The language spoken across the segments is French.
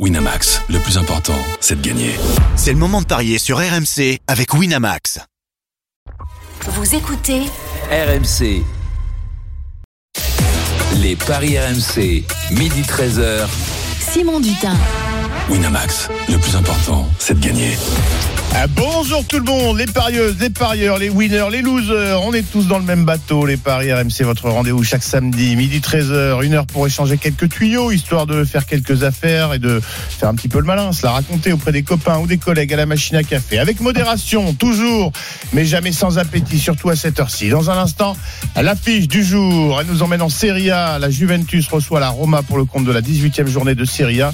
Winamax, le plus important, c'est de gagner. C'est le moment de parier sur RMC avec Winamax. Vous écoutez RMC. Les paris RMC, midi 13h. Simon Dutin. Winamax, le plus important, c'est de gagner. Ah, bonjour tout le monde, les parieuses, les parieurs, les winners, les losers. On est tous dans le même bateau. Les paris RMC, votre rendez-vous chaque samedi, midi 13h, une heure pour échanger quelques tuyaux, histoire de faire quelques affaires et de faire un petit peu le malin, se la raconter auprès des copains ou des collègues à la machine à café. Avec modération, toujours, mais jamais sans appétit, surtout à cette heure-ci. Dans un instant, l'affiche du jour. Elle nous emmène en Serie A. La Juventus reçoit la Roma pour le compte de la 18e journée de Serie A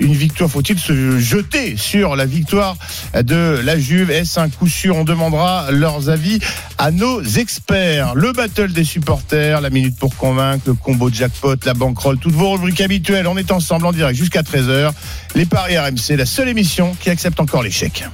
une victoire Faut-il se jeter sur la victoire de la Juve? Est-ce un coup sûr? On demandera leurs avis à nos experts. Le battle des supporters, la minute pour convaincre, le combo jackpot, la bankroll, toutes vos rubriques habituelles. On est ensemble en direct jusqu'à 13h. Les Paris RMC, la seule émission qui accepte encore l'échec.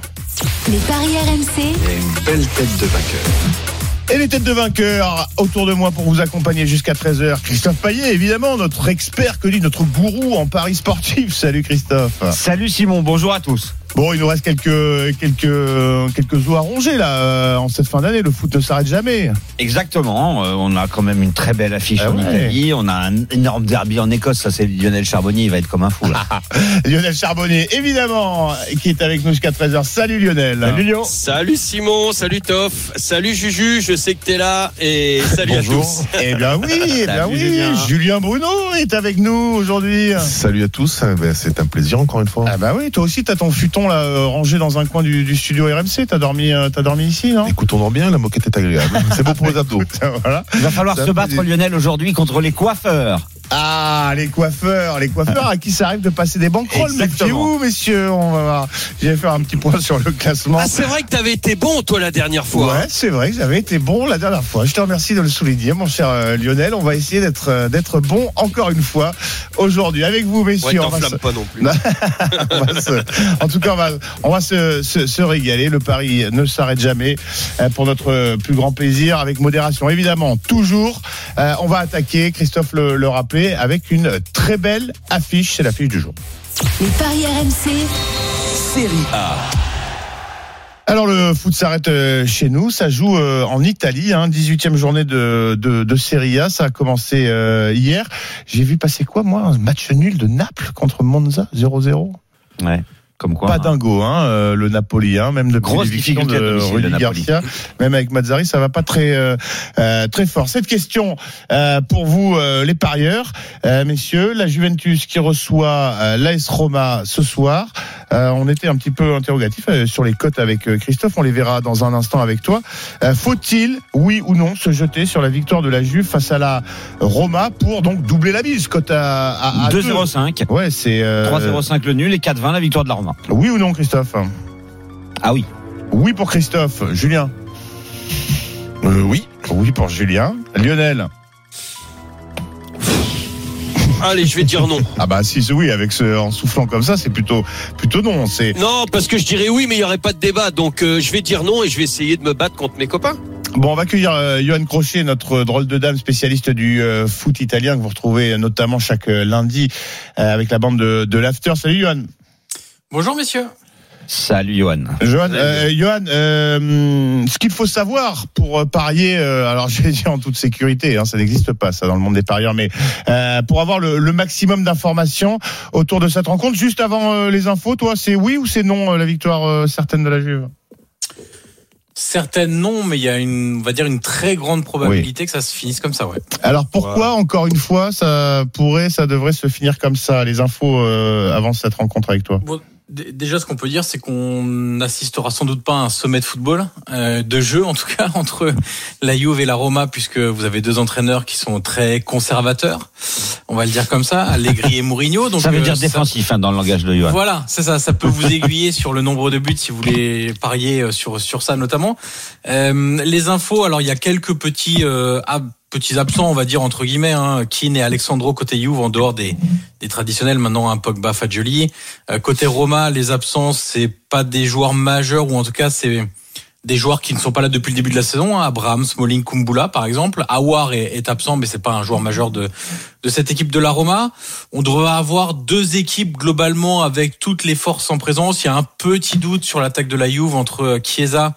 Les paris RMC. une belle tête de vainqueur. Et les têtes de vainqueurs autour de moi pour vous accompagner jusqu'à 13h. Christophe Paillet, évidemment, notre expert que dit notre gourou en paris sportif. Salut Christophe. Salut Simon, bonjour à tous. Bon, il nous reste quelques quelques quelques os à ronger là euh, en cette fin d'année. Le foot ne s'arrête jamais. Exactement, euh, on a quand même une très belle affiche Ah en ouais. Italie, on a un énorme derby en Écosse, ça c'est Lionel Charbonnier, il va être comme un fou là. Lionel Charbonnier, évidemment, qui est avec nous jusqu'à 13h. Salut Lionel. Lyon. Salut Simon, salut Toff, salut Juju, je sais que t'es là et salut à tous. Eh bien oui, eh bien Salut, oui. Julien. Julien Bruno est avec nous aujourd'hui. Salut à tous, Eh ben, c'est un plaisir encore une fois. Ah bah oui, toi aussi t'as ton futon là euh, rangé dans un coin du, du studio RMC. T'as dormi, euh, t'as dormi ici, non Écoute, on dort bien, la moquette est agréable. C'est beau pour les abdos. Voilà. Il va falloir se battre Lionel aujourd'hui contre les coiffeurs. Ah, les coiffeurs, les coiffeurs à qui ça arrive de passer des banquerolles. Exactement. Méfiez-vous, messieurs. On va voir. Je vais faire un petit point sur le classement. Ah c'est vrai que t'avais été bon toi la dernière fois. Ouais, c'est vrai que j'avais été bon la dernière fois. Je te remercie de le souligner, mon cher euh, Lionel. On va essayer d'être euh, d'être bon encore une fois aujourd'hui avec vous, Ouais, messieurs. on va se- pas non plus. On va se- en tout cas, on va, on va se, se- se régaler. Le pari ne s'arrête jamais euh, pour notre plus grand plaisir, avec modération évidemment. Toujours, on va attaquer, Christophe le, le rappelait, avec une très belle affiche. C'est l'affiche du jour. Les paris RMC. Série A. Alors le foot s'arrête euh, chez nous, ça joue euh, en Italie, hein, 18e journée de, de, de Serie A, ça a commencé euh, hier. J'ai vu passer quoi moi? Un match nul de Naples contre Monza, 0-0 Ouais. Comme quoi. Pas hein. dingo, hein, euh, le Napoli, hein, même depuis Grosse difficulté de Rudy Napoli. Garcia, même avec Mazzari, ça va pas très euh, euh, très fort. Cette question euh, pour vous, euh, les parieurs, euh, messieurs, la Juventus qui reçoit euh, l'AS Roma ce soir. Euh, on était un petit peu interrogatif euh, sur les cotes avec Christophe. On les verra dans un instant avec toi. Euh, Faut-il, oui ou non, se jeter sur la victoire de la Juve face à la Roma pour donc doubler la mise Cote à, à, à deux. 2-0-5, Ouais, c'est euh, 3-0-5 le nul et 4-20 la victoire de la Roma. Oui ou non, Christophe Ah oui. Oui pour Christophe. Julien Euh, oui. Oui pour Julien. Lionel Allez, je vais dire non. Ah bah si c'est oui avec ce en soufflant comme ça c'est plutôt plutôt non c'est Non, parce que je dirais oui, mais il y aurait pas de débat. Donc euh, je vais dire non et je vais essayer de me battre contre mes copains. bon on va accueillir euh, Johan Crochet notre drôle de dame spécialiste du euh, foot italien que vous retrouvez notamment chaque euh, lundi euh, avec la bande de, de l'after salut Johan Bonjour messieurs. Salut Johan. Johan, euh, Johan euh, ce qu'il faut savoir pour euh, parier, euh, alors j'ai dit en toute sécurité, hein, ça n'existe pas ça dans le monde des parieurs, mais euh, pour avoir le, le maximum d'informations autour de cette rencontre, juste avant euh, les infos, toi c'est oui ou c'est non euh, la victoire euh, certaine de la Juve? Certaines non, mais il y a une, on va dire une très grande probabilité que ça se finisse comme ça, ouais. Alors pourquoi encore une fois ça pourrait, ça devrait se finir comme ça Les infos euh, avant cette rencontre avec toi? Bon, déjà, ce qu'on peut dire, c'est qu'on n'assistera sans doute pas à un sommet de football, euh, de jeu en tout cas, entre la Juve et la Roma, puisque vous avez deux entraîneurs qui sont très conservateurs, on va le dire comme ça, Allegri et Mourinho. Donc ça veut euh, dire défensif hein, dans le langage de Johan. Voilà, c'est ça. Ça peut vous aiguiller sur le nombre de buts si vous voulez parier euh, sur sur ça notamment. Euh, les infos. Alors il y a quelques petits euh, petits absents, on va dire entre guillemets, hein, Keane et Alexandro côté Juve en dehors des traditionnels. Maintenant un Pogba, Fagioli. Euh, côté Roma, les absents c'est pas des joueurs majeurs ou en tout cas c'est des joueurs qui ne sont pas là depuis le début de la saison. hein. Abraham, Smalling, Kumbula, par exemple. Awar est, absent, mais c'est pas un joueur majeur de, cette équipe de la Roma. On devrait avoir deux équipes globalement avec toutes les forces en présence. Il y a un petit doute sur l'attaque de la Juve entre Chiesa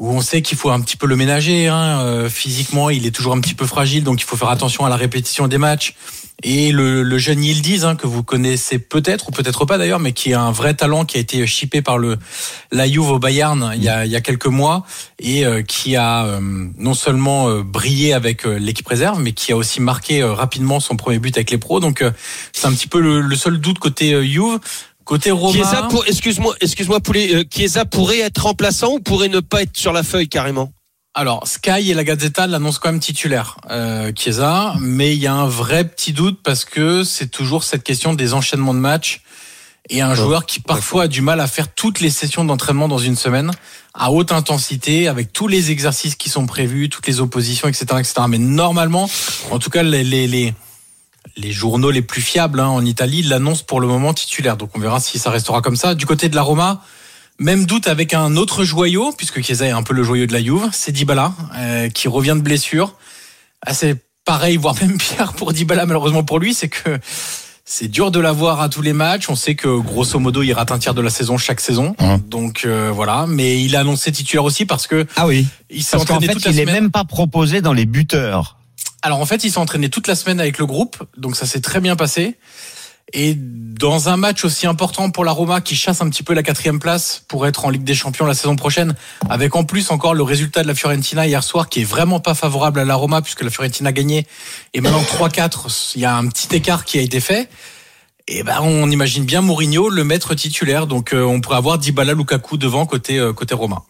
où on sait qu'il faut un petit peu le ménager. Hein. Euh, physiquement, il est toujours un petit peu fragile, donc il faut faire attention à la répétition des matchs. Et le, le jeune Yildiz, hein, que vous connaissez peut-être ou peut-être pas d'ailleurs, mais qui est un vrai talent, qui a été chippé par le la Juve au Bayern il y a, il y a quelques mois et euh, qui a euh, non seulement euh, brillé avec euh, l'équipe réserve, mais qui a aussi marqué euh, rapidement son premier but avec les pros. Donc c'est un petit peu le, le seul doute côté Juve. Côté Roma. Chiesa, pour, excuse-moi, excuse-moi, Poulet, euh, Chiesa pourrait être remplaçant ou pourrait ne pas être sur la feuille carrément Alors, Sky et la Gazzetta l'annoncent quand même titulaire, euh, Chiesa, mais il y a un vrai petit doute parce que c'est toujours cette question des enchaînements de matchs et un joueur qui parfois a du mal à faire toutes les sessions d'entraînement dans une semaine à haute intensité avec tous les exercices qui sont prévus, toutes les oppositions, etc., etc. Mais normalement, en tout cas, les, les, les, les journaux les plus fiables hein, en Italie l'annoncent pour le moment titulaire. Donc on verra si ça restera comme ça. Du côté de la Roma, même doute avec un autre joyau, puisque Chiesa est un peu le joyau de la Juve, c'est Dybala, euh, qui revient de blessure. Ah, c'est pareil, voire même pire pour Dybala, malheureusement pour lui, c'est que c'est dur de l'avoir à tous les matchs. On sait que grosso modo, il rate un tiers de la saison chaque saison. Donc euh, voilà, mais il a annoncé titulaire aussi parce que Ah oui. il s'est entraîné fait, toute la il est semaine. même pas proposé dans les buteurs. Alors en fait, il s'est entraîné toute la semaine avec le groupe, donc ça s'est très bien passé. Et dans un match aussi important pour la Roma qui chasse un petit peu la quatrième place pour être en Ligue des Champions la saison prochaine, avec en plus encore le résultat de la Fiorentina hier soir qui est vraiment pas favorable à la Roma puisque la Fiorentina a gagné et maintenant 3-4, il y a un petit écart qui a été fait. Et ben on imagine bien Mourinho le maître titulaire, donc euh, on pourrait avoir Dybala, Lukaku devant côté euh, côté Roma.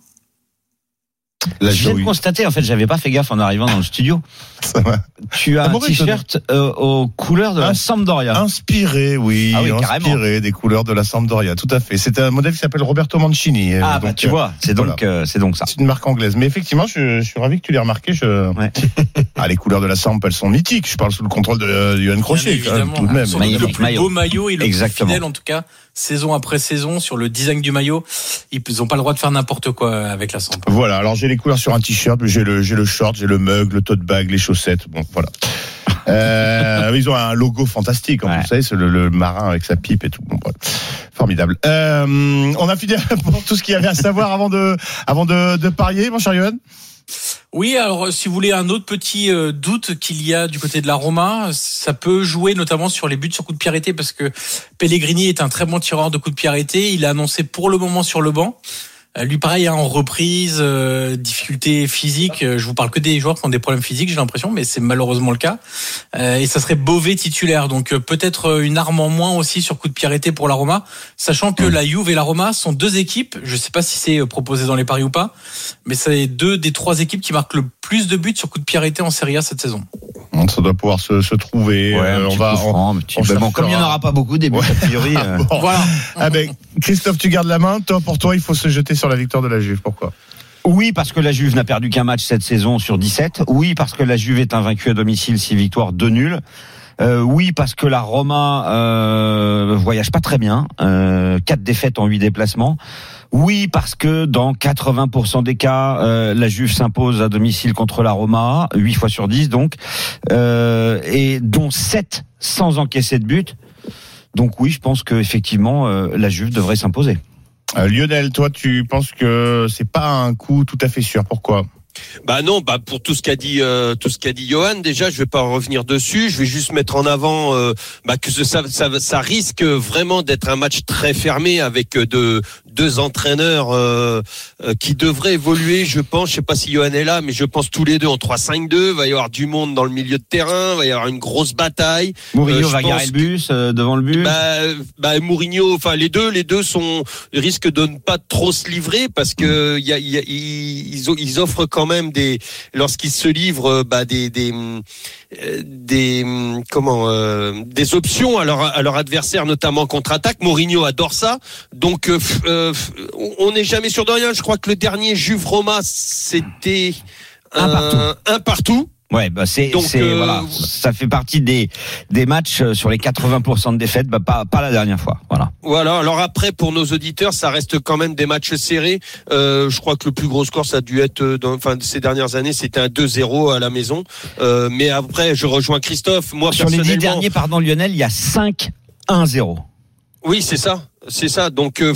La Je viens de constater, en fait, j'avais pas fait gaffe en arrivant dans le studio. ça va. Tu as un t-shirt euh, aux couleurs de la Sampdoria. Inspiré, oui, Ah oui, carrément. inspiré des couleurs de la Sampdoria, tout à fait. C'est un modèle qui s'appelle Roberto Mancini. euh, Ah bah donc, tu euh, vois, c'est donc euh, c'est donc ça. C'est une marque anglaise. Mais effectivement, je, je suis ravi que tu l'aies remarqué. Je... Ouais. Ah, les couleurs de la Samp, elles sont mythiques. Je parle sous le contrôle de euh, Johan Crochet, Bien quand même, évidemment. tout de même. Magnifique le plus maillot. beau maillot et le Exactement. plus fidèle en tout cas, saison après saison sur le design du maillot. Ils n'ont pas le droit de faire n'importe quoi avec la Samp. Voilà, alors j'ai les couleurs sur un t-shirt, j'ai le, j'ai le short, j'ai le mug, le tote bag, les chaussettes. Bon, voilà. Euh, ils ont un logo fantastique, hein, Ouais. vous savez, c'est le, le marin avec sa pipe et tout. Bon. Formidable. Euh, on a fini pour tout ce qu'il y avait à savoir avant de, avant de, de parier, mon cher Johan? Oui, alors euh, si vous voulez un autre petit euh, doute qu'il y a du côté de la Roma, ça peut jouer notamment sur les buts sur coup de pied arrêté parce que Pellegrini est un très bon tireur de coup de pied arrêté. Il a annoncé pour le moment sur le banc. Euh, Lui, pareil, hein, en reprise, euh, difficulté physique. euh, Je vous parle que des joueurs qui ont des problèmes physiques, j'ai l'impression, mais c'est malheureusement le cas. Euh, et ça serait Beauvais titulaire, donc euh, peut-être une arme en moins aussi sur coup de pied arrêté pour la Roma, sachant que la Juve et la Roma sont deux équipes. Je sais pas si c'est proposé dans les paris ou pas, mais c'est deux des trois équipes qui marquent le plus de buts sur coup de pied arrêté en Serie A cette saison. Ça doit pouvoir se, se trouver. Ouais, Euh, on va, on- on bon, comme il n'y en aura pas beaucoup des buts, Ouais. a priori. euh, Bon. Voilà. Ah ben, Christophe, tu gardes la main. Toi, pour toi, il faut se jeter sur la victoire de la Juve. Pourquoi? Oui, parce que la Juve n'a perdu qu'un match cette saison sur 17. Oui, parce que la Juve est invaincue à domicile, 6 victoires, 2 nuls. Euh, oui, parce que la Roma euh, voyage pas très bien, euh, 4 défaites en 8 déplacements. Oui, parce que dans 80% des cas, euh, la Juve s'impose à domicile contre la Roma, 8 fois sur 10 donc, et dont 7 sans encaisser de but. Donc oui, je pense que effectivement euh, la Juve devrait s'imposer. Lionel, toi, tu penses que c'est pas un coup tout à fait sûr. Pourquoi? Bah non, bah pour tout ce qu'a dit euh, tout ce qu'a dit Johan, déjà je vais pas revenir dessus, je vais juste mettre en avant euh, bah, que ça, ça ça risque vraiment d'être un match très fermé avec euh, deux entraîneurs euh, euh, qui devraient évoluer, je pense, je sais pas si Johan est là, mais je pense tous les deux en 3-5-2, va y avoir du monde dans le milieu de terrain, va y avoir une grosse bataille. Mourinho Euh, je va garer le bus euh, devant le but. Bah, bah Mourinho, enfin les deux, les deux sont risquent de ne pas trop se livrer parce que y a, il y a- ils, ils o- ils offrent quand même des lorsqu'ils se livrent euh, bah, des des des hum, comment euh, des options à leur à leur adversaire notamment contre-attaque. Mourinho adore ça. Donc euh, euh, on- n'est jamais sûr de rien. Je crois que le dernier Juve Roma c'était Un partout. un partout. Ouais, bah c'est, euh, voilà, ça fait partie des des matchs euh, sur les 80% de défaites, bah pas pas la dernière fois, voilà. Voilà. Alors après, pour nos auditeurs, ça reste quand même des matchs serrés. Euh, je crois que le plus gros score, ça a dû être, euh, dans, enfin, ces dernières années, c'était un 2-0 à la maison. Euh, mais après, je rejoins Christophe. Moi, Sur les dix derniers, pardon Lionel, il y a 5-1-0. Oui, c'est ça, c'est ça. Donc euh,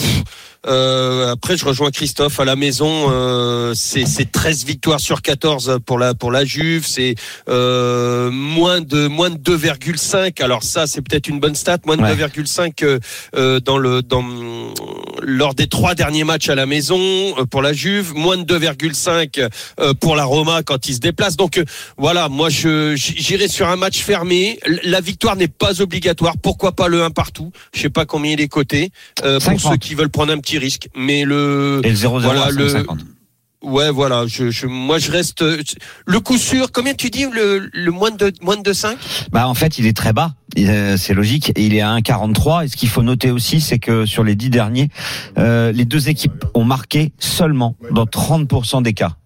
euh, après, je rejoins Christophe à la maison. Euh, c'est c'est 13 victoires sur 14 pour la pour la Juve. C'est euh, moins de moins de 2,5. Alors ça, c'est peut-être une bonne stat. Moins de Ouais. 2,5 euh, euh, dans le dans lors des trois derniers matchs à la maison pour la Juve. Moins de 2,5 euh, pour la Roma quand ils se déplacent. Donc euh, voilà, moi je j'irai sur un match fermé. La victoire n'est pas obligatoire. Pourquoi pas le 1 partout? Je sais pas combien il est coté euh, pour 5,30. ceux qui veulent prendre un petit risque. Mais le Et le 0-0 Voilà, le- 5,50. ouais voilà, je, je moi je reste le coup sûr. Combien tu dis le, le moins de moins de 5 Bah en fait, il est très bas. Euh, C'est logique. Et il est à 1,43. Et ce qu'il faut noter aussi, c'est que sur les dix derniers, euh, les deux équipes ont marqué seulement dans 30% des cas.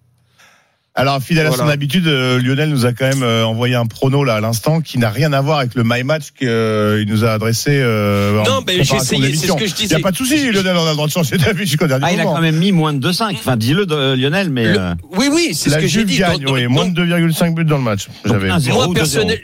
Alors, fidèle à son habitude, euh, Lionel nous a quand même euh, envoyé un prono là à l'instant qui n'a rien à voir avec le My Match qu'il nous a adressé. Euh, Non, mais j'ai essayé, c'est ce que je Il n'y disais. a pas de souci, Lionel, on a le droit de changer d'avis jusqu'au dernier Ah, il a moment. quand même mis moins de 2,5. Enfin, dis-le, Lionel, mais Le- euh, Oui oui, c'est ce que j'ai dit. gagne, Donc- oui, donc- moins de 2,5 buts dans le match. J'avais. 1-0 Moi, ou 2-0. personnel-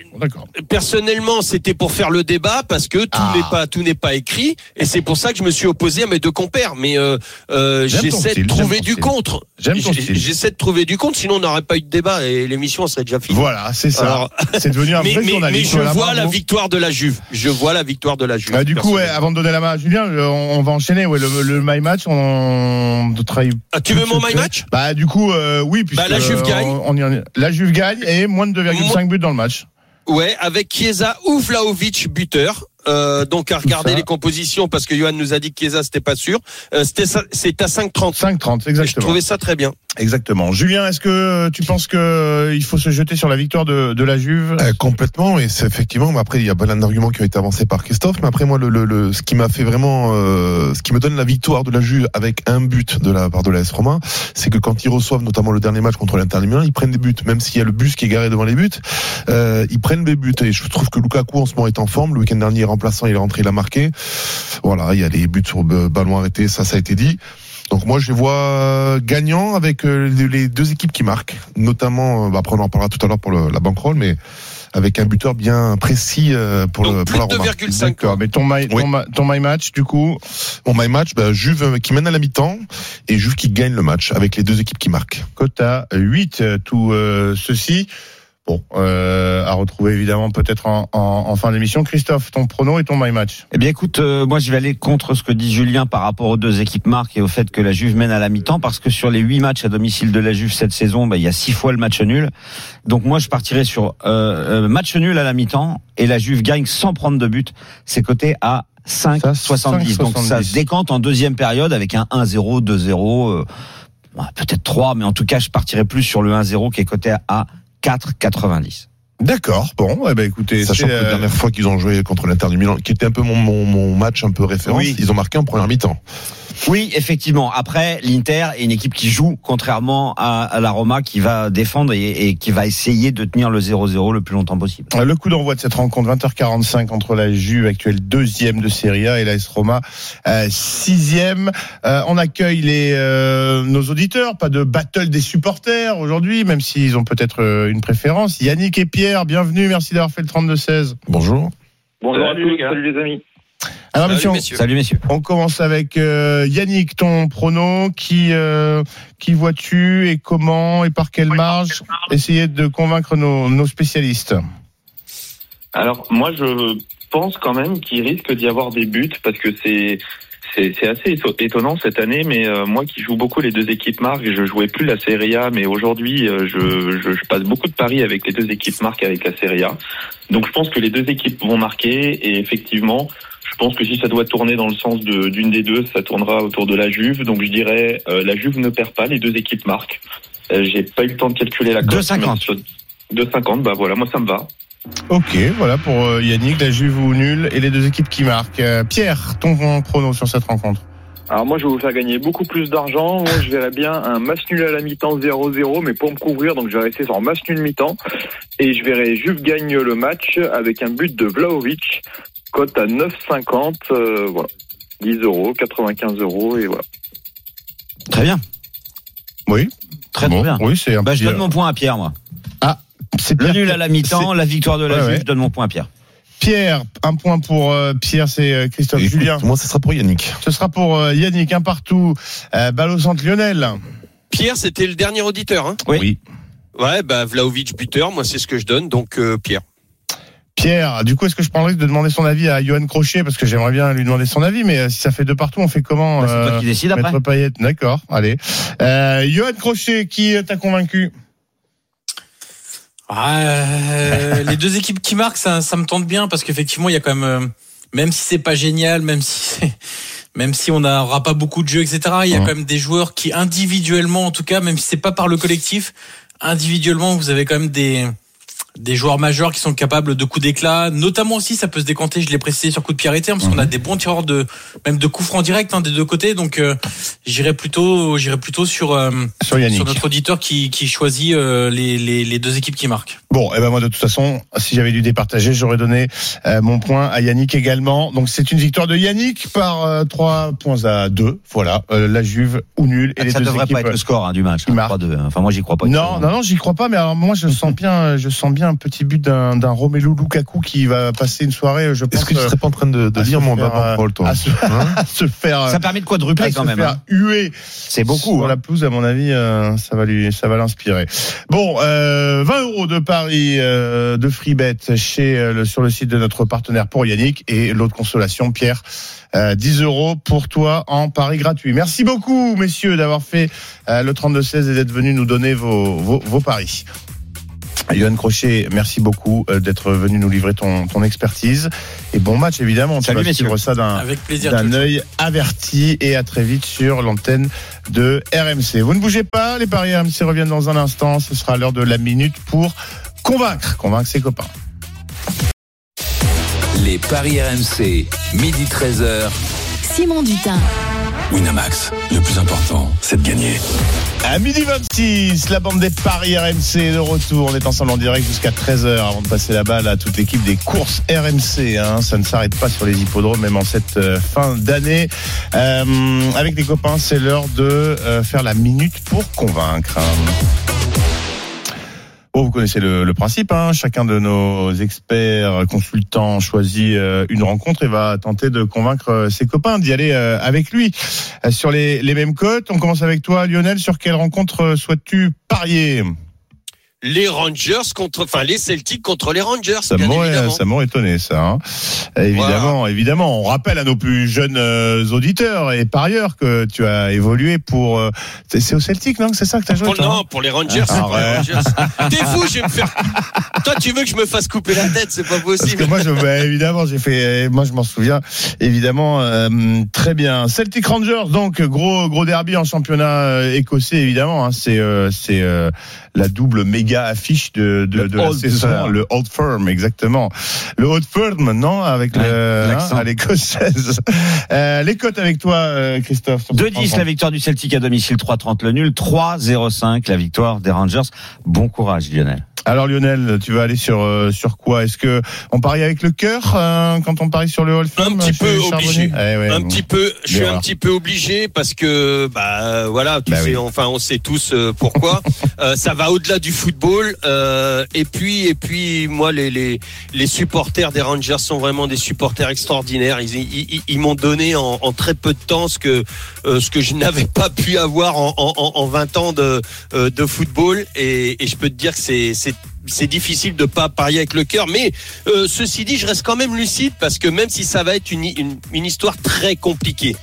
personnellement, c'était pour faire le débat parce que tout Ah. n'est pas tout n'est pas écrit et c'est pour ça que je me suis opposé à mes deux compères. Mais euh, euh, j'essaie de trouver du contre. J'aime ton J'ai- style. J'essaie de trouver du compte, sinon on n'aurait pas eu de débat et l'émission serait déjà finie. Voilà, c'est ça. Alors, C'est devenu un mais, vrai mais- mais journaliste. je vois la victoire de la Juve. Je vois la victoire de la Juve. Bah, du coup, ouais, avant de donner la main à Julien, on, on va enchaîner. Ouais, le, le My Match, on, on travaille. Ah, tu veux mon my match? Bah, du coup, euh, oui, puisque Bah, la Juve gagne. on- on. La Juve gagne et moins de 2,5 buts dans le match. Ouais, avec Chiesa ou Vlaovic buteur. Euh, donc à regarder les compositions parce que Johan nous a dit que Chiesa c'était pas sûr. Euh, c'était c'est à 5,30. 5-30, Je exactement. trouvais ça très bien. Exactement. Julien, est-ce que euh, tu penses que il faut se jeter sur la victoire de, de la Juve? Euh, complètement, et c'est effectivement. mais Après, il y a plein d'arguments qui ont été avancés par Christophe. Mais après, moi, le, le, le- ce qui m'a fait vraiment, euh, ce qui me donne la victoire de la Juve avec un but de la part de l'AS Roma, c'est que quand ils reçoivent, notamment le dernier match contre l'Inter Milan, ils prennent des buts, même s'il y a le bus qui est garé devant les buts, euh, ils prennent des buts. Et je trouve que Lukaku en ce moment est en forme. Le week-end dernier, remplaçant, il est rentré, il a marqué. Voilà, il y a les buts sur euh, ballon arrêté, ça, ça a été dit. Donc moi je les vois gagnants avec euh, les deux équipes qui marquent, notamment, euh, bah, après on en parlera tout à l'heure pour le- la bankroll, mais avec un buteur bien précis euh, pour, le, pour plus la de Roma. 2,5. D'accord. Mais ton my, Oui. ton, my- ton my match, du coup, Mon my match, bah, Juve euh, qui mène à la mi-temps et Juve qui gagne le match avec les deux équipes qui marquent. cote à 8. euh, Tout euh, ceci. Bon, euh, à retrouver évidemment peut-être en, en, en fin d'émission. Christophe, ton prono et ton my match. Eh bien, écoute, euh, moi, je vais aller contre ce que dit Julien par rapport aux deux équipes marques et au fait que la Juve mène à la mi-temps, parce que sur les huit matchs à domicile de la Juve cette saison, bah, il y a six fois le match nul. Donc, moi, je partirais sur euh, euh, match nul à la mi-temps et la Juve gagne sans prendre de but. C'est coté à 5,70. Donc, ça 5,70. se décante en deuxième période avec un 1-0, 2-0, euh, ouais, peut-être 3, mais en tout cas, je partirais plus sur le 1-0 qui est coté à 4,90. D'accord. Bon, eh ben écoutez, Sachant que la euh, dernière fois qu'ils ont joué contre l'Inter du Milan, qui était un peu mon, mon, mon match un peu référence, Oui. ils ont marqué en première mi-temps. Oui, effectivement. Après, l'Inter est une équipe qui joue, contrairement à, à la Roma, qui va défendre et, et qui va essayer de tenir le 0-0 le plus longtemps possible. Le coup d'envoi de cette rencontre 20h45 entre la Juve actuelle deuxième de Serie A et l'AS Roma euh, sixième. Euh, on accueille les euh, nos auditeurs, pas de battle des supporters aujourd'hui, même s'ils ont peut-être euh, une préférence. Yannick et Pierre, bienvenue, merci d'avoir fait le 32-16. Bonjour. Bonjour à tous, salut les amis. Alors Salut, monsieur, on- messieurs. Salut messieurs. on commence avec euh, Yannick, ton prono, qui euh, qui vois-tu et comment et par quelle marge? Essayez de convaincre nos, nos spécialistes. Alors moi je pense quand même qu'il risque d'y avoir des buts parce que c'est c'est c'est assez éto- étonnant cette année, mais euh, moi qui joue beaucoup les deux équipes marques, je jouais plus la Serie A, mais aujourd'hui euh, je, je, je passe beaucoup de paris avec les deux équipes marques avec la Serie A. Donc je pense que les deux équipes vont marquer et effectivement, je pense que si ça doit tourner dans le sens de- d'une des deux, ça tournera autour de la Juve. Donc je dirais euh, la Juve ne perd pas, les deux équipes marquent. Euh, J'ai pas eu le temps de calculer la cote. 2,50. mais sur- 2,50, bah voilà, moi ça me va. Ok, voilà pour euh, Yannick, la Juve ou nul et les deux équipes qui marquent. Euh, Pierre, ton prono sur cette rencontre Alors moi, je vais vous faire gagner beaucoup plus d'argent. Moi, je verrais bien un match nul à la mi-temps 0-0, mais pour me couvrir, donc je vais rester sur match nul mi-temps. Et je verrai Juve gagne le match avec un but de Vlaovic, cote à 9,50, euh, voilà. 10 euros, 95 euros, et voilà. Très bien. Oui. Très, Bon, très bien. Oui, c'est un Bah, je donne mon point à Pierre, moi. C'est Le Pierre nul à la mi-temps, la victoire de la Ouais, Juve, ouais. je donne mon point à Pierre. Pierre, un point pour euh, Pierre, c'est euh, Christophe Écoute, Julien. Moi, ce sera pour Yannick. Ce sera pour euh, Yannick, un partout. Euh, balle au centre Lionel. Pierre, c'était le dernier auditeur. Hein Oui. ouais, bah Vlaovic buteur, moi c'est ce que je donne, donc euh, Pierre. Pierre, du coup, est-ce que je prends le risque de demander son avis à Johan Crochet? Parce que j'aimerais bien lui demander son avis, mais euh, si ça fait deux partout, on fait comment Bah, c'est toi qui décides après. D'accord, allez. Euh, Johan Crochet, qui t'a convaincu? Ah, euh, les deux équipes qui marquent, ça, ça me tente bien parce qu'effectivement, il y a quand même, euh, même si c'est pas génial, même si c'est- même si on n'aura pas beaucoup de jeux, etc. Il y a Ouais. quand même des joueurs qui individuellement, en tout cas, même si c'est pas par le collectif, individuellement, vous avez quand même des des joueurs majeurs qui sont capables de coups d'éclat, notamment aussi ça peut se décanter, je l'ai précisé sur coup de pied arrêté, hein, parce qu'on a des bons tireurs de même de coups francs directs hein, des deux côtés, donc euh, j'irai plutôt j'irai plutôt sur euh, Sur Yannick. sur notre auditeur qui qui choisit euh, les, les les deux équipes qui marquent. Bon, et ben moi de toute façon, si j'avais dû départager, j'aurais donné euh, mon point à Yannick également. Donc c'est une victoire de Yannick par euh, 3 points à 2. Voilà, euh, la Juve ou nul et les ça deux devrait équipes. pas être le score hein, du match. hein, marquent. 3-2. Enfin, moi, j'y crois pas. Non, non, non, j'y crois pas. Mais alors moi, je sens bien, je sens bien un petit but d'un d'un Romelu Lukaku qui va passer une soirée. Je pense Est-ce que tu euh, serais pas en train de, de lire se mon avant-parole, toi à se, Hein à se faire, euh, Ça permet de quadrupler se quand même. faire hein. huer. C'est beaucoup. Sur hein. la pelouse, à mon avis, euh, ça va lui, ça va l'inspirer. Bon, euh, 20 euros de Paris euh, de Freebet chez euh, le, sur le site de notre partenaire pour Yannick et l'autre consolation, Pierre. euh, 10 euros pour toi en Paris gratuit. Merci beaucoup, messieurs, d'avoir fait euh, le 32-16 et d'être venus nous donner vos, vos, vos paris. Yoann Crochet, merci beaucoup euh, d'être venu nous livrer ton, ton expertise. Et bon match, évidemment. Salut, tu vas suivre ça d'un œil averti et à très vite sur l'antenne de RMC. Vous ne bougez pas, les paris RMC reviennent dans un instant. Ce sera l'heure de la minute pour convaincre, convaincre ses copains. Les paris RMC, midi 13h. Simon Dutin. Winamax, le plus important, c'est de gagner. À midi 26, la bande des paris RMC est de retour. On est ensemble en direct jusqu'à 13h avant de passer la balle à toute l'équipe des courses RMC. hein. Ça ne s'arrête pas sur les hippodromes, même en cette euh, fin d'année. Euh, avec des copains, c'est l'heure de euh, faire la minute pour convaincre. Bon, vous connaissez le, le principe. Hein. Chacun de nos experts consultants choisit euh, une rencontre et va tenter de convaincre euh, ses copains d'y aller euh, avec lui sur les, les mêmes cotes. On commence avec toi, Lionel. Sur quelle rencontre souhaites-tu parier? Les Rangers contre, enfin les Celtics contre les Rangers, Ça m'aurait étonné, ça. hein. Évidemment, évidemment. On rappelle à nos plus jeunes euh, auditeurs et parieurs que tu as évolué pour. euh, c'est au Celtic, non C'est ça que tu as joué Pour- non, pour les Rangers. T'es fou, je vais me faire. Toi, tu veux que je me fasse couper la tête, c'est pas Parce que possible. moi, je, bah, évidemment, j'ai fait, moi, je m'en souviens, évidemment, euh, très bien. Celtic Rangers, donc gros, gros derby en championnat euh, écossais, évidemment. hein. c'est, euh, c'est euh, la double méga affiche de, de, Le de la Old saison, Firm. le Old Firm, exactement. Le Old Firm, non, avec Ouais, le, l'accent. hein, à l'écossaise. Euh, les cotes avec toi, euh, Christophe. sur cette 2-10 la victoire du Celtic à domicile, 3-30 le nul, 3-0-5 la victoire des Rangers. Bon courage Lionel. Alors Lionel, tu vas aller sur euh, sur quoi? Est-ce que on parie avec le cœur euh, quand on parie sur le Firm Un petit peu obligé. Eh ouais, un bon. petit peu, je suis un petit peu obligé parce que bah voilà, tu Bah sais, oui. enfin on sait tous euh, pourquoi. Euh, ça va au-delà du football. euh, et puis et puis moi les les les supporters des Rangers sont vraiment des supporters extraordinaires. Ils ils, ils- ils m'ont donné en, en très peu de temps ce que euh, ce que je n'avais pas pu avoir en, en, en- en 20 ans de euh, de football. Et, et je peux te dire que c'est c'est difficile de pas parier avec le cœur, mais euh, ceci dit, je reste quand même lucide parce que même si ça va être une, une histoire très compliquée.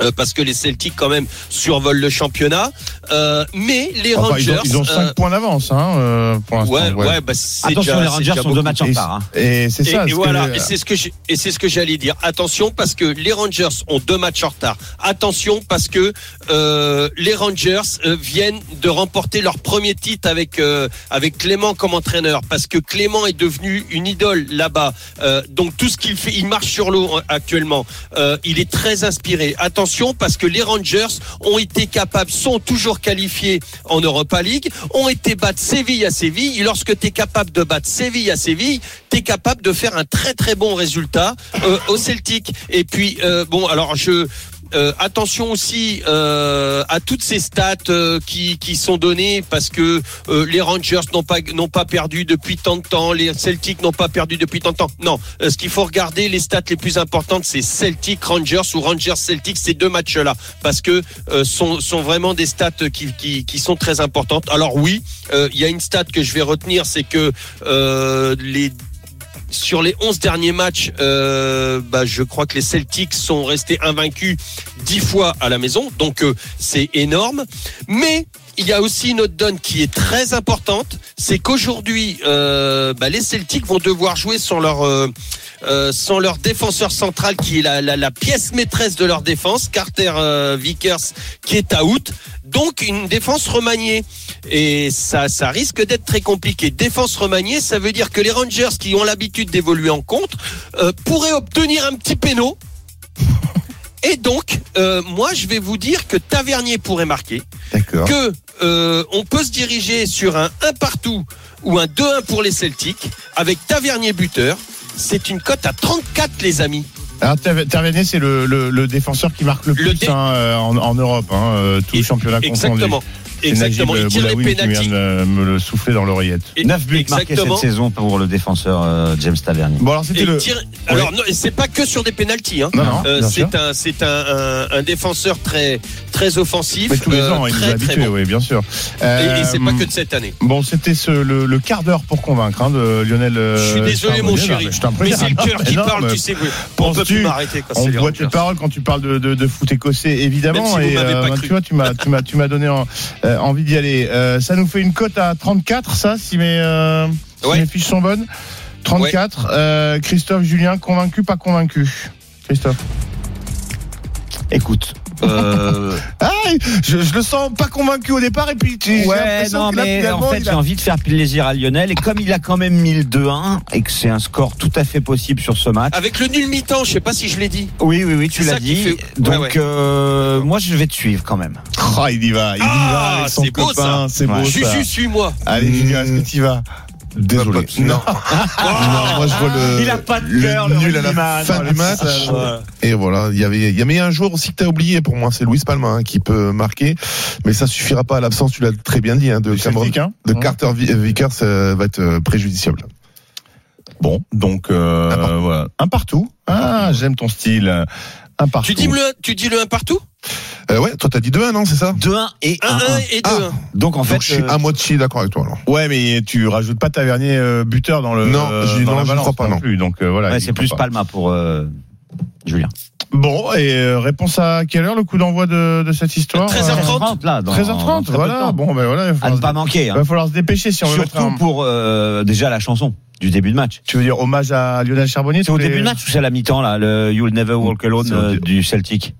Euh, parce que les Celtics quand même survolent le championnat. Euh, mais les Enfin, Rangers. ils ont, ils ont 5 euh, points d'avance hein, euh, pour l'instant. Ouais, ouais, bah, c'est Attention, déjà- les Rangers sont deux matchs en Et- retard. hein. Et c'est Et, ça. et ce voilà, que- et c'est ce que j'ai- et c'est ce que j'allais dire. Attention parce que les Rangers ont deux matchs en retard. Attention parce que euh, les Rangers euh, viennent de remporter leur premier titre avec euh, avec Clément comme entraîneur parce que Clément est devenu une idole là-bas. Euh, donc tout ce qu'il fait, il marche sur l'eau actuellement. Euh, il est très inspiré. Attention parce que les Rangers ont été capables, sont toujours qualifiés en Europa League, ont été battre Séville à Séville. Et lorsque tu es capable de battre Séville à Séville, tu es capable de faire un très très bon résultat euh, au Celtic. Et puis, euh, bon, alors je... euh, attention aussi euh, à toutes ces stats euh, qui, qui sont données parce que les Rangers n'ont pas n'ont pas perdu depuis tant de temps, les Celtics n'ont pas perdu depuis tant de temps. Non, ce qu'il faut regarder, les stats les plus importantes, c'est Celtic Rangers ou Rangers Celtic, ces deux matchs-là, parce que sont sont vraiment des stats qui qui, qui sont très importantes. Alors oui, il y a une stat que je vais retenir, c'est que les sur les 11 derniers matchs, euh, bah, je crois que les Celtics sont restés invaincus 10 fois à la maison, donc euh, c'est énorme. Mais il y a aussi une autre donne qui est très importante, c'est qu'aujourd'hui, euh, bah, les Celtics vont devoir jouer sans leur euh, euh, sans leur défenseur central qui est la, la, la pièce maîtresse de leur défense, Carter euh, Vickers, qui est out. Donc une défense remaniée. Et ça, ça risque d'être très compliqué. Défense remaniée, ça veut dire que les Rangers qui ont l'habitude d'évoluer en contre euh, pourraient obtenir un petit péno. Et donc, euh, moi, je vais vous dire que Tavernier pourrait marquer, D'accord. que euh, on peut se diriger sur un 1 partout ou un 2-1 pour les Celtics avec Tavernier buteur. C'est une cote à 34, les amis. Alors, Tav- Tavernier, c'est le, le, le défenseur qui marque le Le plus dé- hein, en, en Europe, hein, tout Et- championnat confondu. Exactement. Exactement. Il tire les de me le souffler dans l'oreillette. Et- 9 buts marqués cette saison pour le défenseur euh, James Tavernier. Bon, alors c'était le. tire- Alors, c'est pas que sur des pénalties. Hein. Non, non, Euh, c'est un, c'est un, un, un défenseur très, très offensif. Mais tous les euh, ans, il nous bon. oui, bien sûr. Et, et c'est pas Euh, que de cette année. Bon, c'était ce, le, le quart d'heure pour convaincre hein, de Lionel. euh, Je suis désolé, mon chéri. Non, je t'en prie. Mais c'est le cœur qui parle, tu sais. On peut penses-tu- plus m'arrêter quand On c'est les boit tes paroles quand tu parles de, foot écossais, évidemment. Et cru. tu vois, tu m'as, tu m'as, tu m'as donné en- euh, envie d'y aller. Euh, ça nous fait une cote à 34, ça, si mes, euh, si Ouais. mes fiches sont bonnes. 34. Euh, Christophe, Julien, convaincu, pas convaincu? Christophe. Écoute. Euh, Ah, je, je le sens pas convaincu au départ et puis tu, ouais, non, là, mais en fait, j'ai a- envie de faire plaisir à Lionel. Et comme il a quand même mis le 2-1 et que c'est un score tout à fait possible sur ce match. Avec le nul mi-temps, je sais pas si je l'ai dit. Oui, oui, oui, tu l'as dit. fait- Donc, Ouais, ouais. euh, moi, je vais te suivre quand même. Ah, il y va, il y Ah, va avec son c'est beau, copain, c'est beau Ouais. Juju, suis-moi. Allez, Julien, est-ce que tu y vas? Désolé. Non. non, moi je vois le, Il a pas de cœur, le nul à la fin du match. Et voilà, il y avait, il y avait un joueur aussi que tu as oublié pour moi, c'est Louis Palma hein, qui peut marquer, mais ça suffira pas à l'absence, tu l'as très bien dit, hein, de Cameron, Celtic, hein de. Carter Vi- Vickers euh, va être euh, préjudiciable. Bon, donc euh, Un voilà. un partout. Ah, j'aime ton style. Un partout. Tu dis le, tu dis le 1 partout Euh, ouais, toi t'as dit 2-1, non, c'est ça 2-1 et 1-1. 1-1 et 2-1. Ah. Donc, en fait, Donc je suis euh, à moitié d'accord avec toi alors. Ouais, mais tu rajoutes pas Tavernier euh, buteur dans le Non, euh, je- dans non, la je balance crois pas, non. plus. Donc euh, voilà. ouais, c'est plus pas. Palma pour euh, Julien. Bon, et euh, réponse à quelle heure le coup d'envoi de, de cette histoire 13h30. là, dans, 13h30, dans très peu de voilà. Bon, ben voilà. Il va À ne falloir, pas se, manquer. il hein. va falloir se dépêcher si on veut mettre Surtout un. pour déjà la chanson du début de match. Tu veux dire hommage à Lionel Charbonnier C'est au les- début de match ou c'est à la mi-temps là, le You'll Never Walk Alone euh, du Celtic?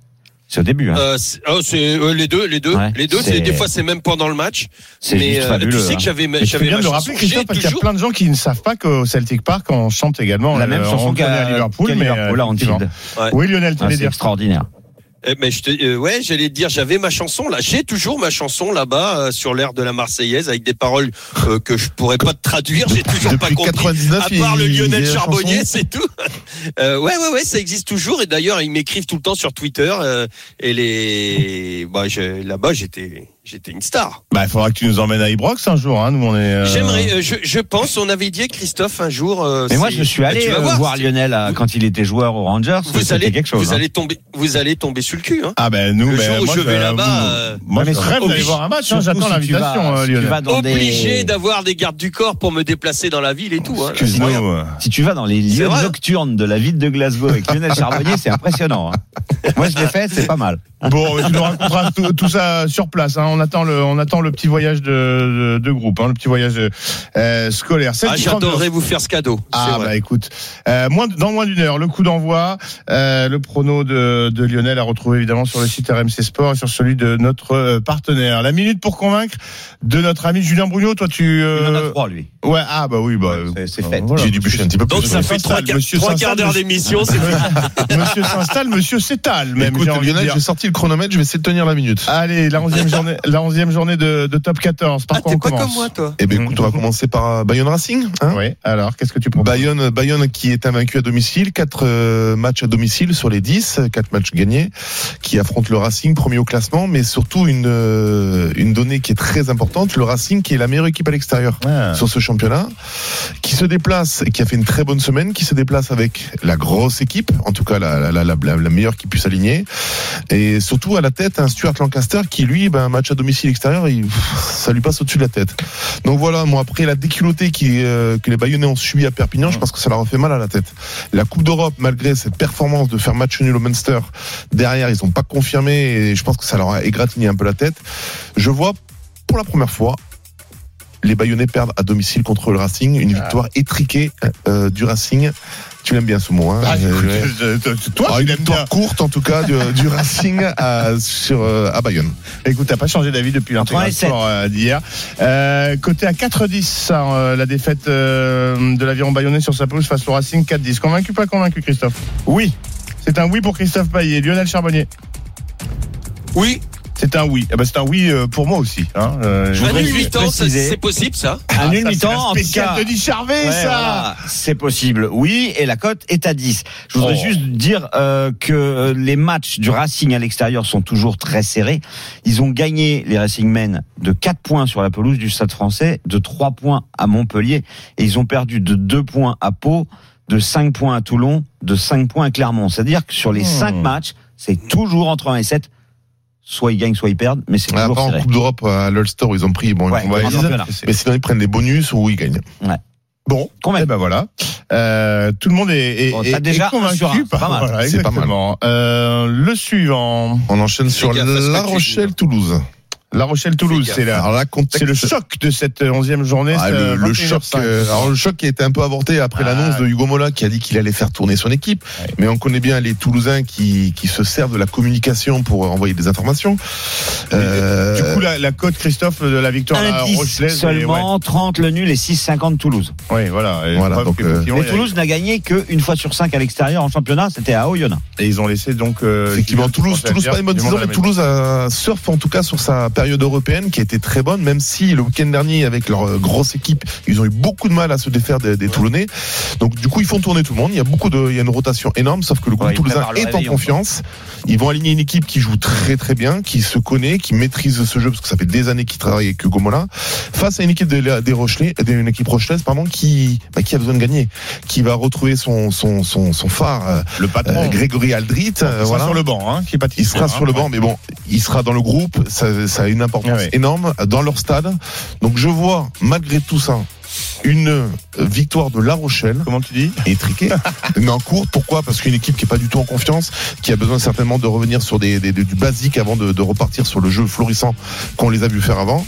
C'est au début. Hein. Euh, c'est oh, c'est, euh, les deux, les deux, Ouais, les deux. c'est- C'est des fois c'est même pendant le match. c'est Mais euh, fabuleux. tu sais hein. que j'avais, Mais tu fais j'avais bien de le chanson. rappeler, Christophe, parce qu'il y a plein de gens qui ne savent pas qu'au Celtic Park, on chante également la euh, même chanson on connaît qu'à à Liverpool, qu'à mais Liverpool, à euh. Anfield. Ouais. Oui, Lionel, tu Ah, c'est dire. extraordinaire. Eh, mais je te, euh, ouais, j'allais te dire, j'avais ma chanson là. J'ai toujours ma chanson là-bas euh, sur l'air de la Marseillaise avec des paroles euh, que je pourrais pas te traduire. J'ai toujours pas compris. 99, À part le il- Lionel Charbonnier, c'est tout. Euh, ouais, ouais, ouais, ça existe toujours. Et d'ailleurs, ils m'écrivent tout le temps sur Twitter. euh, et les, bah, là-bas, j'étais, j'étais une star. Bah, il faudra que tu nous emmènes à Ibrox un jour, hein. Nous, on est. euh, J'aimerais, euh, je, je pense, on avait dit à Christophe un jour. euh, Mais moi, je suis allé tu vas voir Lionel quand il était joueur aux Rangers. Vous allez, quelque chose. vous hein. allez tomber, vous allez tomber sur le cul. Hein. Ah ben nous, Le ben, jour où moi, je vais là-bas, moi, euh, je rêve d'aller voir un match. hein, J'attends si l'invitation, si Lionel. vas dans Obligé des- d'avoir des gardes du corps pour me déplacer dans la ville et tout. Euh, Si tu vas dans les lieux nocturnes de la ville de Glasgow avec Lionel Charbonnier, c'est impressionnant. Moi, je l'ai fait, c'est pas mal. Bon, tu nous raconteras tout, tout ça sur place. Hein. On attend le, on attend le petit voyage de, de, de groupe, hein, le petit voyage euh, scolaire. Ah, 7h39. J'adorerais vous faire ce cadeau. Ah vrai. bah écoute, euh, moins dans moins d'une heure, le coup d'envoi, euh, le prono de, de Lionel à retrouver évidemment sur le site RMC Sport et sur celui de notre partenaire. La minute pour convaincre de notre ami Julien Brugnot. Toi tu, Il en a trois, lui. ouais ah bah oui bah C'est- c'est euh, fait. voilà. J'ai dû bûcher un petit peu plus. Donc ça fait trois, quarts d'heure monsieur- d'émission. Monsieur s'installe, monsieur s'étale même. Écoute, Lionel, j'ai sorti le chronomètre, je vais essayer de tenir la minute. Allez, la 11e journée, la 11e journée de, de top 14. Par Ah, quoi t'es on pas commence comme moi, toi. Eh bien, écoute, on va commencer par euh, Bayonne Racing. Hein Oui, alors qu'est-ce que tu proposes? Bayonne, Bayonne qui est invaincu à domicile, 4 matchs à domicile sur les 10, 4 matchs gagnés, qui affronte le Racing, premier au classement, mais surtout une, euh, une donnée qui est très importante, le Racing qui est la meilleure équipe à l'extérieur Ah. sur ce championnat, qui se déplace, et qui a fait une très bonne semaine, qui se déplace avec la grosse équipe, en tout cas la, la, la, la, la meilleure qui puisse aligner, et surtout à la tête un Stuart Lancaster qui lui, ben, un match à domicile extérieur, il, ça lui passe au-dessus de la tête. Donc voilà, moi après la déculottée qui, euh, que les Bayonnais ont subi à Perpignan, je pense que ça leur a fait mal à la tête. La Coupe d'Europe, malgré cette performance de faire match nul au Munster, derrière ils sont pas confirmés et je pense que ça leur a égratigné un peu la tête. Je vois pour la première fois les Bayonnais perdent à domicile contre le Racing, une victoire étriquée euh, du Racing. Tu l'aimes bien ce mot, hein Ah, Euh, euh, toi, Ah, tu une l'aimes bien. victoire courte en tout cas du, du Racing à, sur, euh, à Bayonne. Écoute, t'as pas changé d'avis depuis l'intégral 87. sport euh, d'hier. Euh, côté à 4-10, ça, euh, la défaite euh, de l'aviron bayonnais sur sa pelouse face au Racing 4-10. Convaincu, pas convaincu, Christophe? Oui. C'est un oui pour Christophe Payet. Lionel Charbonnier? Oui, C'est un oui. Eh ben, c'est un oui euh, pour moi aussi. Hein. Euh, Je un voudrais juste mi-temps, ça, préciser- c'est possible, ça. Ah, Un nul ça, c'est mi-temps, la en tout spéciale cas. Denis Charvet, Ouais, ça voilà, c'est possible. Oui, et la cote est à 10. Je voudrais Oh. juste dire euh, que euh, les matchs du Racing à l'extérieur sont toujours très serrés. Ils ont gagné les Racingmen de 4 points sur la pelouse du Stade français, de 3 points à Montpellier, et ils ont perdu de 2 points à Pau, de 5 points à Toulon, de 5 points à Clermont. C'est-à-dire que sur les Hmm. 5 matchs, c'est toujours entre 1 et 7. Soit ils gagnent, soit ils perdent, mais c'est toujours Après, en. Coupe d'Europe à l'Ulster, ils ont pris, bon, Ouais, mais sinon ils prennent des bonus ou ils gagnent. Bon, Convaincu. eh ben voilà. Euh, tout le monde est, est, Bon, est- déjà convaincu. par- pas mal. voilà, C'est pas mal. exactement. Euh, le suivant, On enchaîne sur La. Rochelle-Toulouse. La Rochelle-Toulouse. C'est là, contexte. c'est le choc de cette onzième journée. Ah, le, le 21h05. choc, euh, alors le choc qui a été un peu avorté après Ah. l'annonce de Hugo Mola qui a dit qu'il allait faire tourner son équipe. Ouais. Mais on connaît bien les Toulousains qui, qui se servent de la communication pour envoyer des informations. Euh, Du coup, la, la cote, Christophe, de la victoire à 1 10 Rochelaise. seulement, 30 le nul et 6,50 Toulouse. Oui, ouais, voilà. Et Voilà, donc, qu'effectivement, Mais Toulouse n'a gagné qu'une fois sur 5 à l'extérieur en championnat, c'était à Oyonnax. Et ils ont laissé donc. euh, Effectivement, Toulouse, Toulouse pas une bonne saison, mais Toulouse surfe en tout cas sur sa période européenne qui a été très bonne, même si le week-end dernier avec leur euh, grosse équipe, ils ont eu beaucoup de mal à se défaire des, des Toulonnais. Donc du coup, ils font tourner tout le monde. Il y a beaucoup de, il y a une rotation énorme, sauf que le groupe Ouais, toulousain est en confiance. Ils vont aligner une équipe qui joue très très bien, qui se connaît, qui maîtrise ce jeu parce que ça fait des années qu'ils travaillent avec Hugo Mola, face à une équipe des, des Rochelais, une équipe rochelaise pardon, qui bah, qui a besoin de gagner, qui va retrouver son son son, son phare, euh, Le patron. euh, Grégory Aldrit. Il sera voilà. sur le banc, hein, qui est Il sera sur le banc, mais bon, il sera dans le groupe. Ça, ça une importance Ouais. énorme dans leur stade. Donc je vois, malgré tout ça, une victoire de La Rochelle Comment tu dis? Étriquée, mais en cours. Pourquoi? Parce qu'une équipe qui est pas du tout en confiance, qui a besoin certainement de revenir sur des, des- du basique avant de, de repartir sur le jeu florissant qu'on les a vu faire avant.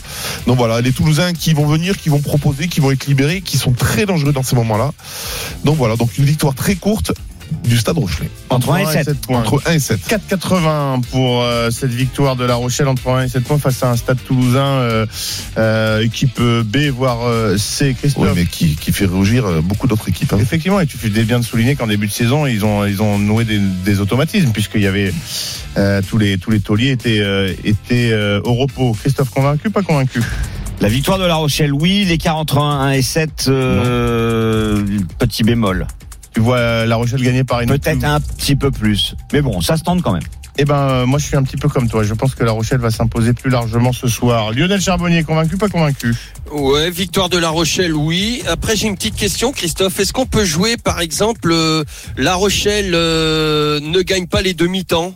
Donc voilà, les Toulousains qui vont venir, qui vont proposer, qui vont être libérés, qui sont très dangereux dans ces moments-là. Donc voilà, donc une victoire très courte du Stade Rochelet Entre 1 et 7. points. entre 1 et 7. 4,80 pour euh, cette victoire de La Rochelle entre 1 et 7 points face à un stade toulousain, euh, euh, équipe B, voire euh, C. Christophe. Oui, mais qui, qui fait rougir beaucoup d'autres équipes. hein. Effectivement, et tu fais bien de souligner qu'en début de saison, ils ont, ils ont noué des, des automatismes, puisqu'il y avait euh, tous les tous les tauliers étaient, euh, étaient euh, au repos. Christophe, convaincu, pas convaincu? La victoire de La Rochelle, oui. L'écart entre 1 et 7, euh, petit bémol. Tu vois euh, La Rochelle gagner par une Peut-être un petit peu plus. Mais bon, ça se tente quand même. Eh ben, euh, moi, je suis un petit peu comme toi. Je pense que La Rochelle va s'imposer plus largement ce soir. Lionel Charbonnier, convaincu, pas convaincu? Ouais, victoire de La Rochelle, oui. Après, j'ai une petite question, Christophe. Est-ce qu'on peut jouer, par exemple, euh, La Rochelle euh, ne gagne pas les demi-temps?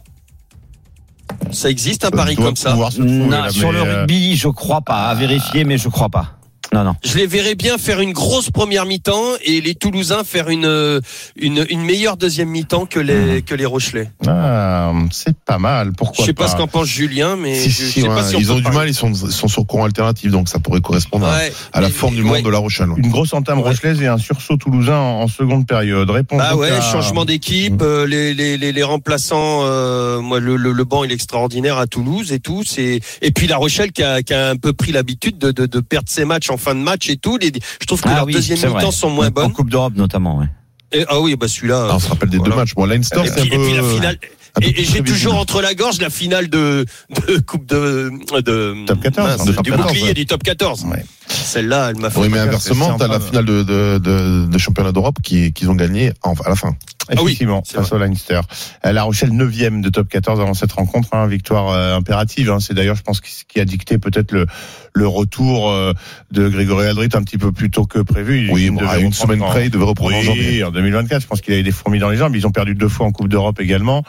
Ça existe un pari comme ça? Non, là, sur le euh, rugby, je crois pas. À vérifier, mais je crois pas. Non, non. Je les verrais bien faire une grosse première mi-temps et les Toulousains faire une euh, une, une meilleure deuxième mi-temps que les que les Rochelais. Ah, c'est pas mal. Pourquoi Je sais pas pas ce qu'en pense Julien, mais Si, je, si, je sais ouais, pas si on ils ont du parler. mal, ils sont, sont sur courant alternatif, donc ça pourrait correspondre à- Ouais, à, la mais- forme du ouais. monde de la Rochelle. ouais. Une grosse entame Ouais. rochelaise et un sursaut toulousain en, en seconde période. Réponse Ah ouais, à- changement d'équipe, euh, les, les, les, les remplaçants, euh, moi le, le, le banc il est extraordinaire à Toulouse et tout. C'est et puis La Rochelle qui a, qui a un peu pris l'habitude de, de, de perdre ses matchs en fin de match et tout. Les, je trouve que Ah leurs oui, deuxième mi-temps sont moins En bonnes. Coupe d'Europe notamment, ouais. Et- ah oui, bah celui-là. Ah, on se rappelle des voilà. deux matchs. Bon, Leinster, Et c'est un puis, peu. et puis la finale. un Et, j'ai toujours entre la gorge la finale de, de coupe de, de Top 14, mince, de top du 14, bouclier ouais. du top 14. Ouais. Celle-là, elle m'a fait. Oui, mais inversement, t'as la sympa. finale de, de, de, de championnat d'Europe qui, qu'ils ont gagné en- à la fin. Ah oui, Effectivement, face au Leinster. Euh, La Rochelle 9e de top 14 avant cette rencontre, hein, victoire euh, impérative. hein. C'est d'ailleurs, je pense, ce qui a dicté peut-être le, le retour euh, de Grégory Aldrit un petit peu plus tôt que prévu. Oui, Il bon, à une semaine en- près, il devait reprendre en Oui, janvier. en 2024, je pense qu'il avait des fourmis dans les jambes. Ils ont perdu deux fois en Coupe d'Europe également.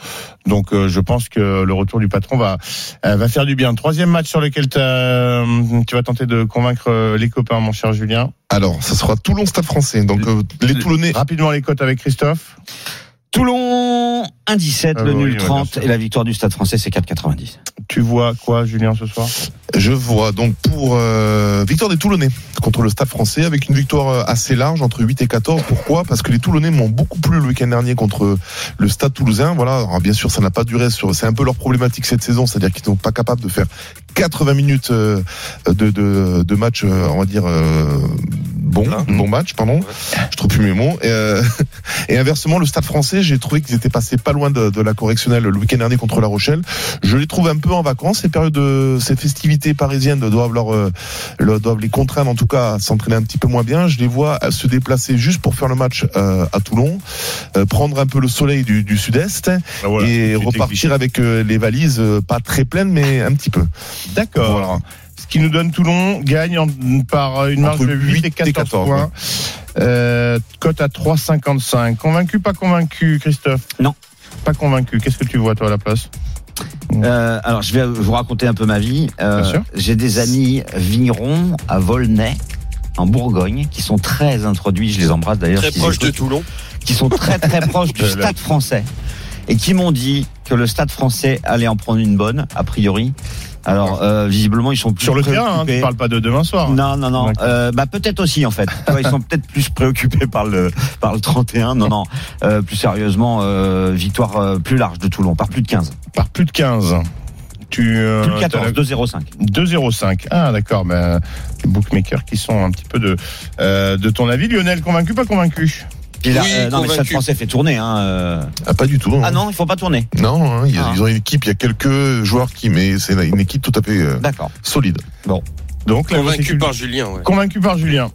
Donc, euh, je pense que le retour du patron va euh, va faire du bien. Troisième match sur lequel t'as, euh, tu vas tenter de convaincre euh, les copains, mon cher Julien. Alors, ça sera Toulon Stade français. Donc, euh, les Toulonnais. Rapidement les cotes avec Christophe. Toulon 1,17, Ah le oui, nul ouais, bien 30 sûr. et la victoire du Stade français c'est 4,90. Tu vois quoi, Julien, ce soir? Je vois donc pour euh, victoire des Toulonnais contre le Stade français avec une victoire euh, assez large entre 8 et 14. Pourquoi? Parce que les Toulonnais m'ont beaucoup plu le week-end dernier contre le Stade toulousain. Voilà, Alors, bien sûr, ça n'a pas duré sur. C'est un peu leur problématique cette saison, c'est-à-dire qu'ils sont pas capables de faire 80 minutes euh, de, de, de match, euh, on va dire. euh, Bon, bon match, pardon. Je trouve plus mes mots. Et, euh, et inversement, le Stade Français, j'ai trouvé qu'ils étaient passés pas loin de, de la correctionnelle le week-end dernier contre La Rochelle. Je les trouve un peu en vacances. Ces périodes, de, ces festivités parisiennes doivent leur, euh, leur- doivent les contraindre en tout cas à s'entraîner un petit peu moins bien. Je les vois se déplacer juste pour faire le match euh, à Toulon, euh, prendre un peu le soleil du, du sud-est Ah, voilà, et repartir avec les valises pas très pleines mais un petit peu. D'accord. Voilà. Qui nous donne Toulon gagne en- par une marge Entre de 8 et 14, 14, points. Euh, cote à 3,55. Convaincu, pas convaincu, Christophe? Non. Pas convaincu. Qu'est-ce que tu vois, toi, à la place? Euh, alors je vais vous raconter un peu ma vie. Euh, Bien sûr. J'ai des amis vignerons à Volnay en Bourgogne qui sont très introduits, je les embrasse d'ailleurs, Très s'ils proche de Toulon. qui sont très très proches du. Stade français et qui m'ont dit que le Stade français allait en prendre une bonne a priori. Alors euh, visiblement ils sont plus Sur le terrain, hein, tu parles pas de demain soir. Non, non, non. Euh, bah peut-être aussi en fait. Ils sont peut-être plus préoccupés par le par le 31. Non, non. Euh, plus sérieusement, victoire plus large de Toulon, par plus de 15, Par plus de 15. Tu, euh, plus de 14, t'as 2,05. 2,05. Ah, d'accord. Ben, les bookmakers qui sont un petit peu de, de ton avis. Lionel, convaincu, pas convaincu? Puis là, Oui, euh, non, mais le Stade français fait tourner. Hein, euh. Ah, pas du tout. Ah non, il faut pas tourner. Non, hein, il y a- Ah. ils ont une équipe, il y a quelques joueurs qui, mais c'est une équipe tout à fait euh, D'accord. solide. Donc, la Convaincu par Julien. Ouais. Convaincu par Julien.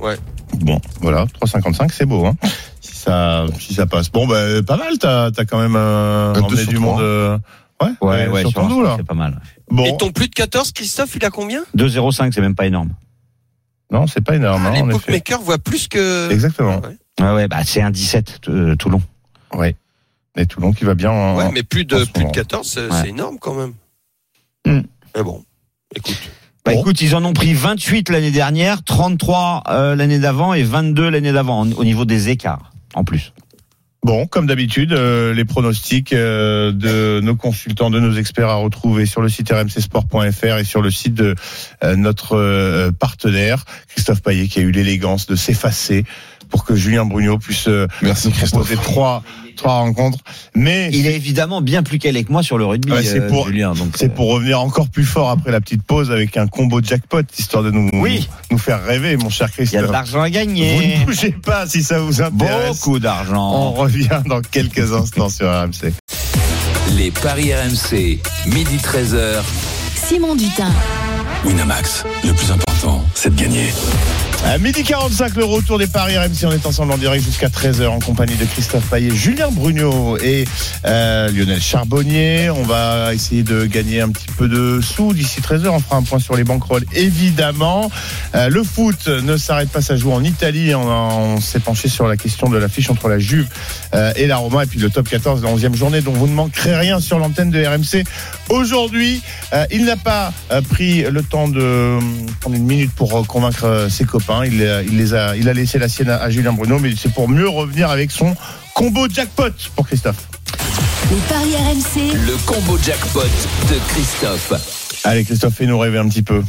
Ouais. Bon, voilà, 3,55, c'est beau, hein. Si ça, si ça passe. Bon, ben, pas mal, t'as, t'as quand même euh, emmené du monde. euh, Ouais, Ouais, ouais, sur ton dos, là. c'est pas mal. Bon, Et ton plus de 14, Christophe, il a combien? 2,05, c'est même pas énorme. non, c'est pas énorme, Ah, hein, Les bookmakers voient plus que. Exactement. Ouais. Ouais, ouais, bah c'est un 17 euh, Toulon. Ouais. Et Toulon qui va bien en, Ouais, mais plus de, plus de moment. 14, c'est Ouais. énorme quand même. Hmm. Mais bon, écoute. Bah Bon. écoute, ils en ont pris 28 l'année dernière, 33 euh, l'année d'avant et 22 l'année d'avant au niveau des écarts en plus. Bon, comme d'habitude, euh, les pronostics euh, de nos consultants, de nos experts à retrouver sur le site rmcsport.fr et sur le site de euh, notre euh, partenaire, Christophe Payet, qui a eu l'élégance de s'effacer pour que Julien Brugnot puisse euh, Merci Christophe. proposer trois, trois rencontres. Mais Il est évidemment bien plus calé que moi sur le rugby, Ouais, c'est euh, pour- Julien. Donc, c'est euh, pour revenir encore plus fort après la petite pause avec un combo jackpot, histoire de nous, Oui. nous faire rêver, mon cher il y a de Christophe. l'argent à Vous gagner. ne bougez pas si ça vous intéresse. Beaucoup On d'argent. revient dans quelques instants sur RMC. Les paris RMC, midi 13h. Simon Dutin. Winamax, le plus important, c'est de gagner. À midi 45, le retour des paris RMC. On est ensemble en direct jusqu'à 13h en compagnie de Christophe Payet, Julien Brugnot et euh, Lionel Charbonnier. On va essayer de gagner un petit peu de sous d'ici 13h. On fera un point sur les banquerolles, évidemment. Euh, le foot ne s'arrête pas, ça joue en Italie. On, s'est penché sur la question de l'affiche entre la Juve euh, et la Roma. Et puis le top 14, la 11e journée, dont vous ne manquerez rien sur l'antenne de RMC. Aujourd'hui, il n'a pas pris le temps de prendre une minute pour convaincre ses copains. Euh, il, a, laissé la sienne à, Julien Bruno, mais c'est pour mieux revenir avec son combo jackpot pour Christophe. Le combo jackpot de Christophe. Allez Christophe, fais-nous rêver un petit peu.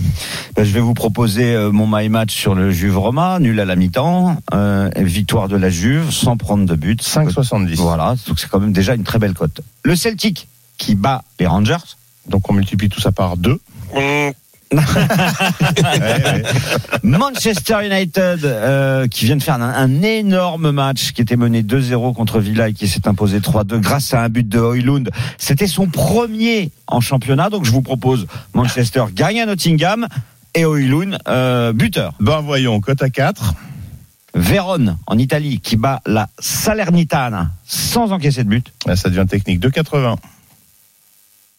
Ben, je vais vous proposer euh, mon my match sur le Juve Roma, nul à la mi-temps, euh, victoire de la Juve sans prendre de but. 5,70. Voilà, donc c'est quand même déjà une très belle cote. Le Celtic qui bat les Rangers. Donc on multiplie tout ça par 2. Manchester United euh, qui vient de faire un, un énorme match qui était mené 2-0 contre Villa et qui s'est imposé 3-2 grâce à un but de Hoylund. C'était son premier en championnat, donc je vous propose Manchester gagne à Nottingham et Hoylund euh, buteur. Ben voyons, cote à 4. Vérone en Italie qui bat la Salernitana sans encaisser de but. Ça devient technique. 2,80.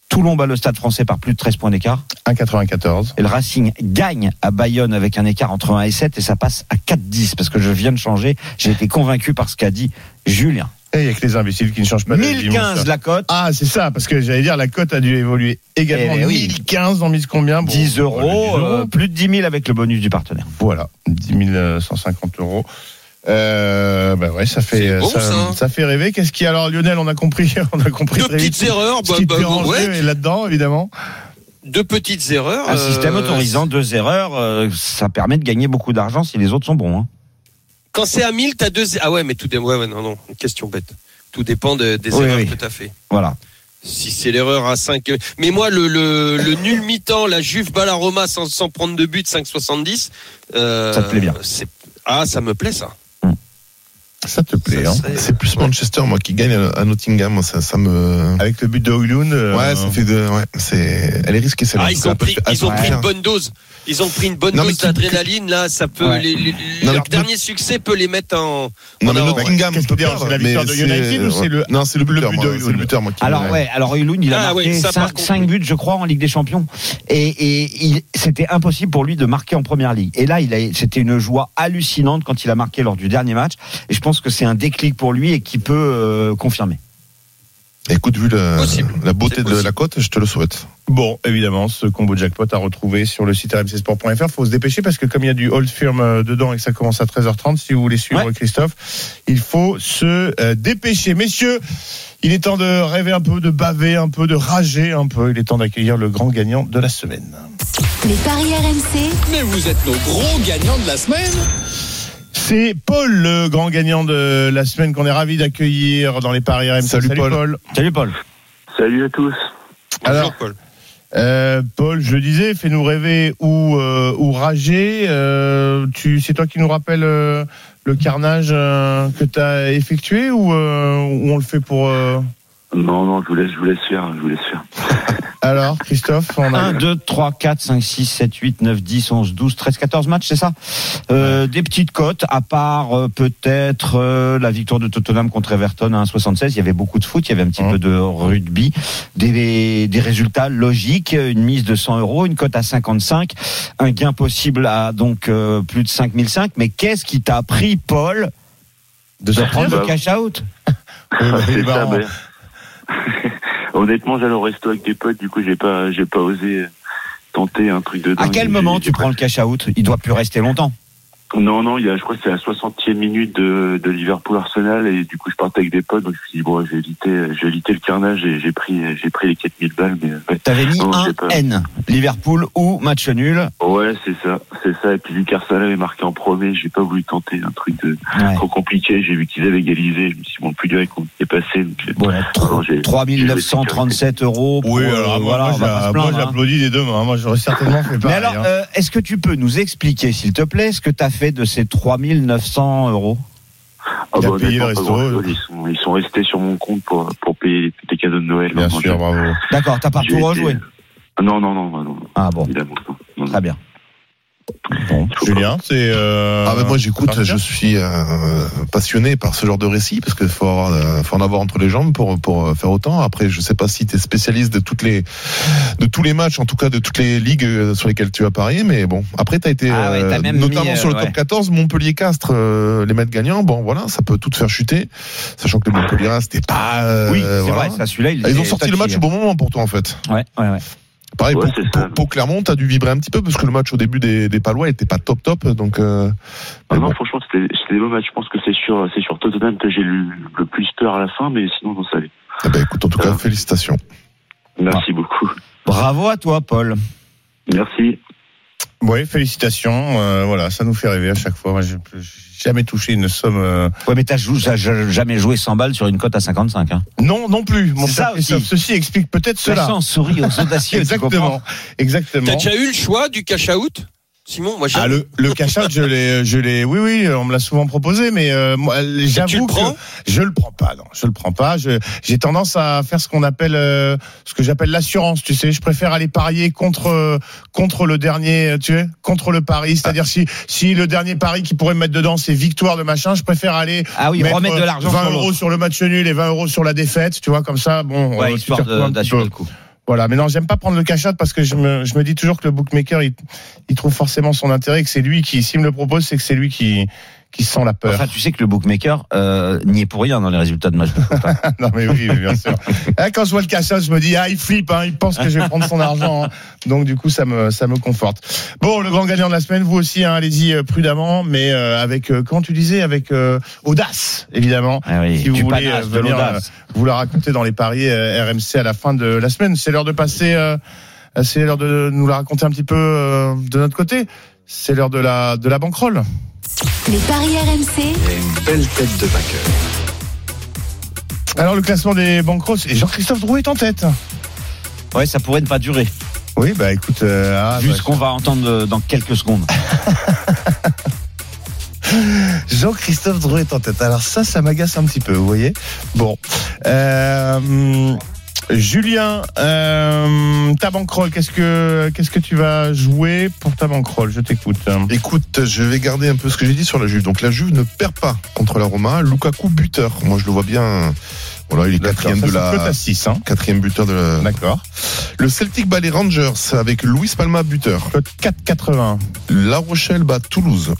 Toulon bat le stade français par plus de 13 points d'écart. 1,94. Et le Racing gagne à Bayonne avec un écart entre 1 et 7 et ça passe à 4-10 parce que je viens de changer. J'ai été convaincu par ce qu'a dit Julien. Et il n'y a que les imbéciles qui ne changent pas mon 1015 cher. la cote. Ah, c'est ça, parce que j'allais dire, la cote a dû évoluer également. Eh oui. 1015 en mise combien Bon, 10 euros, voilà, 10 euh, plus de 10 000 avec le bonus du partenaire. Voilà, 10 150 euros. Euh, bah ouais, ça fait bon, ça, ça. ça fait rêver. Qu'est-ce qui alors Lionel, on a compris, on a compris Deux très vite. petites erreurs, bah, qui te bah, ouais. là-dedans, évidemment. deux petites erreurs. Un euh, système autorisant deux erreurs, euh, ça permet de gagner beaucoup d'argent si les autres sont bons. hein. Quand c'est à 1000, t'as deux. Ah ouais, mais tout dépend. Ouais, ouais, non, non, une question bête. Tout dépend de- des Oui, erreurs oui. que t'as fait. Voilà. Si c'est l'erreur à 5. Mais moi, le, le, le nul mi-temps, la Juve bat la Roma sans, sans prendre de but, 5,70. Euh, Ça te plaît bien. Ah, ça me plaît, ça. Ça te plaît, Ça hein serait- C'est plus Manchester, moi, qui gagne à Nottingham. Moi, ça, ça me. Avec le but de Hoylund. euh, Ouais, ça fait de. Ouais, c'est. Elle est risquée, c'est Ah, ils ont pris, ils ont pris une bonne dose. Ils ont pris une bonne Non, dose d'adrénaline, là. Ça peut, Ouais. les, les- Non, leur mais- dernier succès peut les mettre en. Non, mais Nottingham, tu veux dire, c'est la victoire de United ou c'est le- Non, c'est le le buteur, but moi, de c'est le Hoylund buteur, moi. qui Alors ouais, alors Hoylund, il a Ah, marqué ouais, ça, par 5, contre, oui. buts, je crois, en Ligue des Champions, et, c'était impossible pour lui de marquer en Première Ligue. Et là, il a, c'était une joie hallucinante quand il a marqué lors du dernier match. Et je pense que c'est un déclic pour lui et qui peut euh, confirmer. Écoute, vu la, beauté de la cote, je te le souhaite. Bon, évidemment, ce combo jackpot à retrouver sur le site rmcsport.fr. Faut se dépêcher parce que comme il y a du old firm euh, dedans et que ça commence à 13h30, si vous voulez suivre Ouais. Christophe, il faut se euh, dépêcher. Messieurs, il est temps de rêver un peu, de baver un peu, de rager un peu. Il est temps d'accueillir le grand gagnant de la semaine. les paris RMC, Mais vous êtes nos gros gagnants de la semaine. C'est Paul, le grand gagnant de la semaine qu'on est ravi d'accueillir dans les paris RMC. Salut, Paul. Salut Paul. Salut à tous. Alors, Bonjour, Paul. Euh, Paul, je le disais, fais-nous rêver ou, euh, ou rager. Euh, tu, c'est toi qui nous rappelle euh, le carnage euh, que tu as effectué ou, euh, ou on le fait pour. Non, non, je vous laisse, je vous laisse faire, je vous laisse faire. Alors, Christophe, on a. 1, 2, 3, 4, 5, 6, 7, 8, 9, 10, 11, 12, 13, 14 matchs, c'est ça euh, Des petites cotes, à part euh, peut-être euh, la victoire de Tottenham contre Everton à 1,76. Il y avait beaucoup de foot, il y avait un petit peu de rugby. Des, des résultats logiques, une mise de 100 euros, une cote à 55, un gain possible à donc euh, plus de 5005. Mais qu'est-ce qui t'a pris, Paul, de se prendre le Bah, cash-out Oui, bah, Honnêtement, j'allais au resto avec des potes, du coup, j'ai pas, j'ai pas osé tenter un truc de dingue. À quel J'ai- moment j'ai tu prends le cash-out Il doit plus rester longtemps. Non, non, il y a, je crois que c'est la 60e minute de, de Liverpool-Arsenal et du coup, je partais avec des potes, donc je me suis dit, bon, éviter, je vais éviter le carnage et j'ai pris, j'ai pris les 4000 balles, mais ouais. T'avais mis Non, un j'ai. N. Liverpool ou match nul? Ouais, c'est ça, c'est ça. Et puis, vu qu'Arsenal avait marqué en premier, j'ai pas voulu tenter un truc de Ouais. trop compliqué. J'ai vu qu'ils avaient égalisé. Je me suis dit, bon, le plus dur est passé. Donc, euh, Bon, là, non, j'ai- 3937 euros. Pour, Oui, euh, alors moi, voilà, moi, hein. j'applaudis des deux mains. Moi, j'aurais certainement fait Mais pareil. alors, hein. euh, est-ce que tu peux nous expliquer, s'il te plaît, ce que tu as fait de ces 3900 euros? Ah bah, payé le. Ils sont, ils sont restés sur mon compte pour, pour payer les, les cadeaux de Noël. Bien sûr, bravo. D'accord, t'as pas tout été- rejoué Non, non, non, non, non, Ah bon, évidemment. non, non. très bien. Bon, Julien, c'est. Euh, Ah ben moi j'écoute, je suis euh, passionné par ce genre de récit parce qu'il faut, avoir, euh, faut en avoir entre les jambes pour pour faire autant. Après je sais pas si tu es spécialiste de toutes les de tous les matchs, en tout cas de toutes les ligues sur lesquelles tu as parié, mais bon après tu as été Ah ouais, euh, t'as même notamment mis, sur le top ouais. 14 Montpellier Castres euh, les mettre gagnants. Bon voilà ça peut tout faire chuter, sachant que le Montpellier c'était pas. euh, Oui, c'est voilà. vrai, ça celui-là, il Ah, ils ont sorti le match au bon moment pour toi en fait. Ouais, ouais, ouais. Pareil, Ouais, pour, pour- pour Clermont, t'as dû vibrer un petit peu parce que le match au début des, des Palois était pas top top, donc. Euh, Ah non, bon. franchement, c'était c'était des beaux matchs. Je pense que c'est sur, c'est sur Tottenham que j'ai eu le plus peur à la fin, mais sinon, non, ça allait. Eh ben, écoute, en tout cas, félicitations. Merci beaucoup. Bravo à toi, Paul. Merci. Oui, félicitations. euh, voilà, ça nous fait rêver à chaque fois. Moi, j'ai jamais touché une somme. euh, Ouais, mais t'as jou- jamais joué 100 balles sur une cote à 55. Hein. Non, non plus. Mon C'est cher ça aussi. Ceci explique peut-être La cela. chance sourit aux audacieux. Exactement. Exactement. T'as déjà eu le choix du cash out? Simon, moi j'ai. Ah, le, le cash out, je l'ai, je l'ai, oui, oui, on me l'a souvent proposé, mais euh, moi, j'avoue que je le prends pas, non, je le prends pas. Je, j'ai tendance à faire ce qu'on appelle, euh, ce que j'appelle l'assurance, tu sais. Je préfère aller parier contre, euh, contre le dernier, euh, tu sais, contre le pari. C'est-à-dire si, si le dernier pari qui pourrait me mettre dedans, c'est victoire de machin, je préfère aller Ah oui, mettre remettre de l'argent 20 sur euros sur le match nul et 20 euros sur la défaite, tu vois, comme ça, bon. Ouais, euh, histoire de- d'assurer le coup. Voilà, mais non, j'aime pas prendre le cash out parce que je me, je me dis toujours que le bookmaker, il, il trouve forcément son intérêt, et que c'est lui qui, s'il me le propose, c'est que c'est lui qui, qui sent la peur. Enfin, tu sais que le bookmaker euh, n'y est pour rien dans les résultats de match hein. non, mais oui, bien sûr. Ah, Quand je vois le out, je me dis, ah, il flippe, hein, il pense que je vais prendre son argent. hein. Donc, du coup, ça me, ça me conforte. Bon, le grand gagnant de la semaine, vous aussi, hein, allez-y euh, prudemment, mais euh, avec, euh, comment tu disais, avec euh, audace, évidemment. Ah oui, si vous voulez euh, venir vous la raconter dans les paris RMC à la fin de la semaine, c'est l'heure de passer. euh, c'est l'heure de nous la raconter un petit peu euh, de notre côté. C'est l'heure de la de la banquerolle. Les paris RMC, une belle tête de vainqueur. Alors le classement des banquerolles, et Jean-Christophe Drouet est en tête. Ouais, ça pourrait ne pas durer. Oui, bah écoute, euh, ah, Vu bah, ce qu'on va entendre euh, dans quelques secondes. Jean-Christophe Drouet est en tête. Alors ça, ça m'agace un petit peu, vous voyez. Bon, Euh, Julien, euh, ta banquerolle, qu'est-ce que qu'est-ce que tu vas jouer pour ta banquerolle? Je t'écoute. Écoute, je vais garder un peu ce que j'ai dit sur la Juve. Donc la Juve ne perd pas contre la Roma. Lukaku buteur. Moi je le vois bien. Voilà, il est quatrième de la 6, hein. quatrième buteur de la. D'accord. Le Celtic bat les Rangers avec Luis Palma buteur. Cote 4,80. La Rochelle bat Toulouse.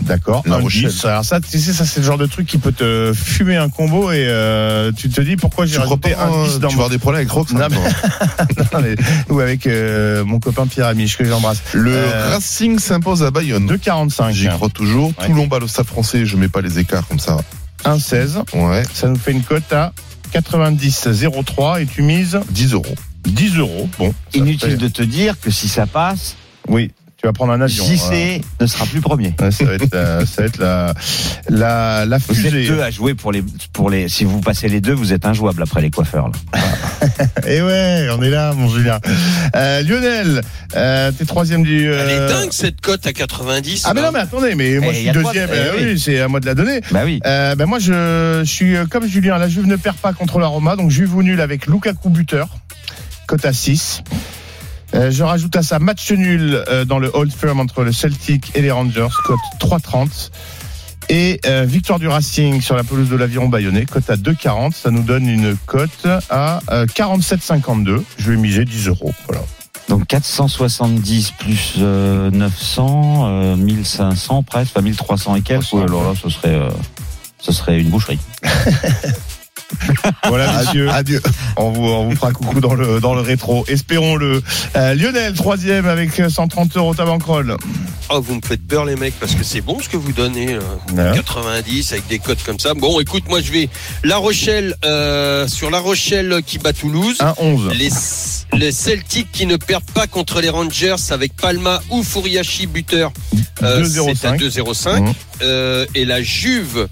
D'accord. La Un Rochelle. 10. Alors ça, tu sais, ça c'est le genre de truc qui peut te fumer un combo et euh, tu te dis pourquoi j'ai Tu crois rajouté un 10 euh, dans tu vas avoir des problèmes avec Rox Non, mais-. Non, mais- ou avec euh, mon copain Pierre Amiche que j'embrasse. Le Euh, Racing s'impose à Bayonne. 2,45. J'y crois toujours. Ouais. Toulon bat le Stade français. Je mets pas les écarts comme ça. 1,16. Ouais. Ça nous fait une cote à 90,03 et tu mises 10 euros. 10 euros. Bon. Inutile fait- de te dire que si ça passe, Oui, tu vas prendre un avion. JC ne sera plus premier. Ouais, ça va être, la, ça va être la, la, la Vous êtes deux à jouer pour les, pour les. Si vous passez les deux, vous êtes injouable après les coiffeurs. Là. Et Eh ouais, on est là, mon Julien. Euh, Lionel, euh, t'es troisième du. Elle est euh, dingue cette cote à 90. Ah mais non mais attendez, mais moi Eh, je suis quoi, deuxième. eh euh, oui. oui, c'est à moi de la donner. Bah oui. Euh, ben moi je, je suis euh, comme Julien, la Juve ne perd pas contre la Roma, donc Juve ou nul avec Lukaku buteur, cote à 6. Euh, je rajoute à ça match nul euh, dans le Old Firm entre le Celtic et les Rangers, cote 3,30. Et euh, victoire du Racing sur la pelouse de l'Aviron Bayonnais, cote à 2,40. Ça nous donne une cote à euh, 47,52. Je vais miser 10 euros. Voilà. Donc 470 plus euh, 900, euh, 1500 presque, enfin 1300 et quelques. 300, Ouais, alors là, ce serait, ce serait une boucherie. Voilà, messieurs. Adieu. On vous, on vous fera coucou dans le, dans le rétro. Espérons-le. Euh, Lionel, troisième avec 130 euros ta banquerolle. Oh, vous me faites peur les mecs parce que c'est bon ce que vous donnez. là. Ouais. 90 avec des cotes comme ça. Bon, écoute, moi je vais La Rochelle euh, sur La Rochelle qui bat Toulouse. 1-11. Les, les Celtics qui ne perdent pas contre les Rangers avec Palma ou Furiashi buteur. Euh, c'est à 2,05. 2,05. Euh, et la Juve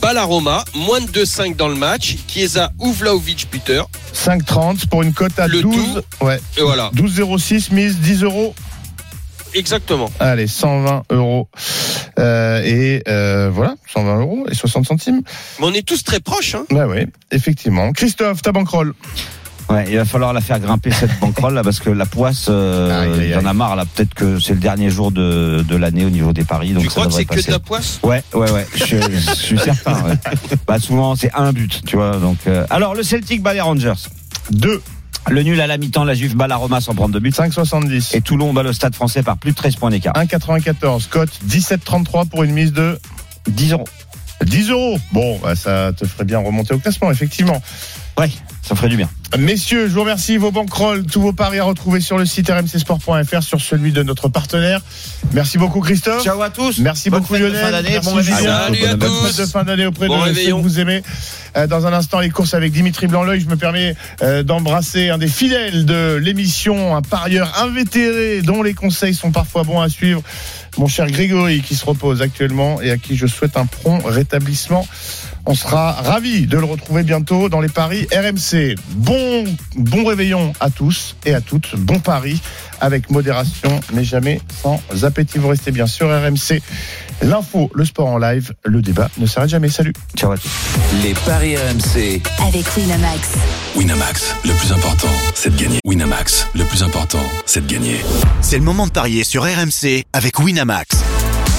bat la Roma, moins de 2,5 dans le match. Chiesa ou Vlaovic buteur. 5,30 pour une cote à Le 12. Ouais. Et voilà, 12,06 mise 10 euros. exactement. Allez, 120 euros. Euh, et euh, voilà, 120 euros et 60 centimes. Mais on est tous très proches. Hein. Bah oui, effectivement. Christophe, ta banquerolle. Ouais, il va falloir la faire grimper cette banquerolle là parce que la poisse, euh, il y en a marre là. Peut-être que c'est le dernier jour de, de l'année au niveau des paris. Donc Tu ça crois que c'est que de la poisse? Ouais, ouais, ouais. Je, je suis certain. ouais. Bah souvent c'est un but, tu vois. Donc euh, alors le Celtic bat les Rangers. 2, Le nul à la mi-temps, la Juve bat la Roma sans prendre de but. 5,70. Et Toulon bat le Stade Français par plus de 13 points d'écart. 1,94. Cote 17,33 pour une mise de 10 euros. 10 euros. Bon, bah, ça te ferait bien remonter au classement, effectivement. Ouais, ça ferait du bien. Messieurs, je vous remercie. Vos banquerolles, tous vos paris à retrouver sur le site rmcsport.fr, sur celui de notre partenaire. Merci beaucoup, Christophe. Ciao à tous. Merci Bonne beaucoup de Lionel. fin d'année, bon réveillon. Salut à Bonne tous. fête de fin d'année auprès Bon de ceux que vous aimez. Euh, Dans un instant, les courses avec Dimitri Blanc-L'œil. Je me permets euh, d'embrasser un des fidèles de l'émission, un parieur invétéré dont les conseils sont parfois bons à suivre. Mon cher Grégory qui se repose actuellement et à qui je souhaite un prompt rétablissement. On sera ravis de le retrouver bientôt dans les paris RMC. Bon, bon réveillon à tous et à toutes. Bon pari avec modération, mais jamais sans appétit. Vous restez bien sur RMC. L'info, le sport en live, le débat ne s'arrête jamais. Salut. Ciao à tous. Les paris RMC. Avec Winamax. Winamax, le plus important, c'est de gagner. Winamax, le plus important, c'est de gagner. C'est le moment de parier sur RMC avec Winamax.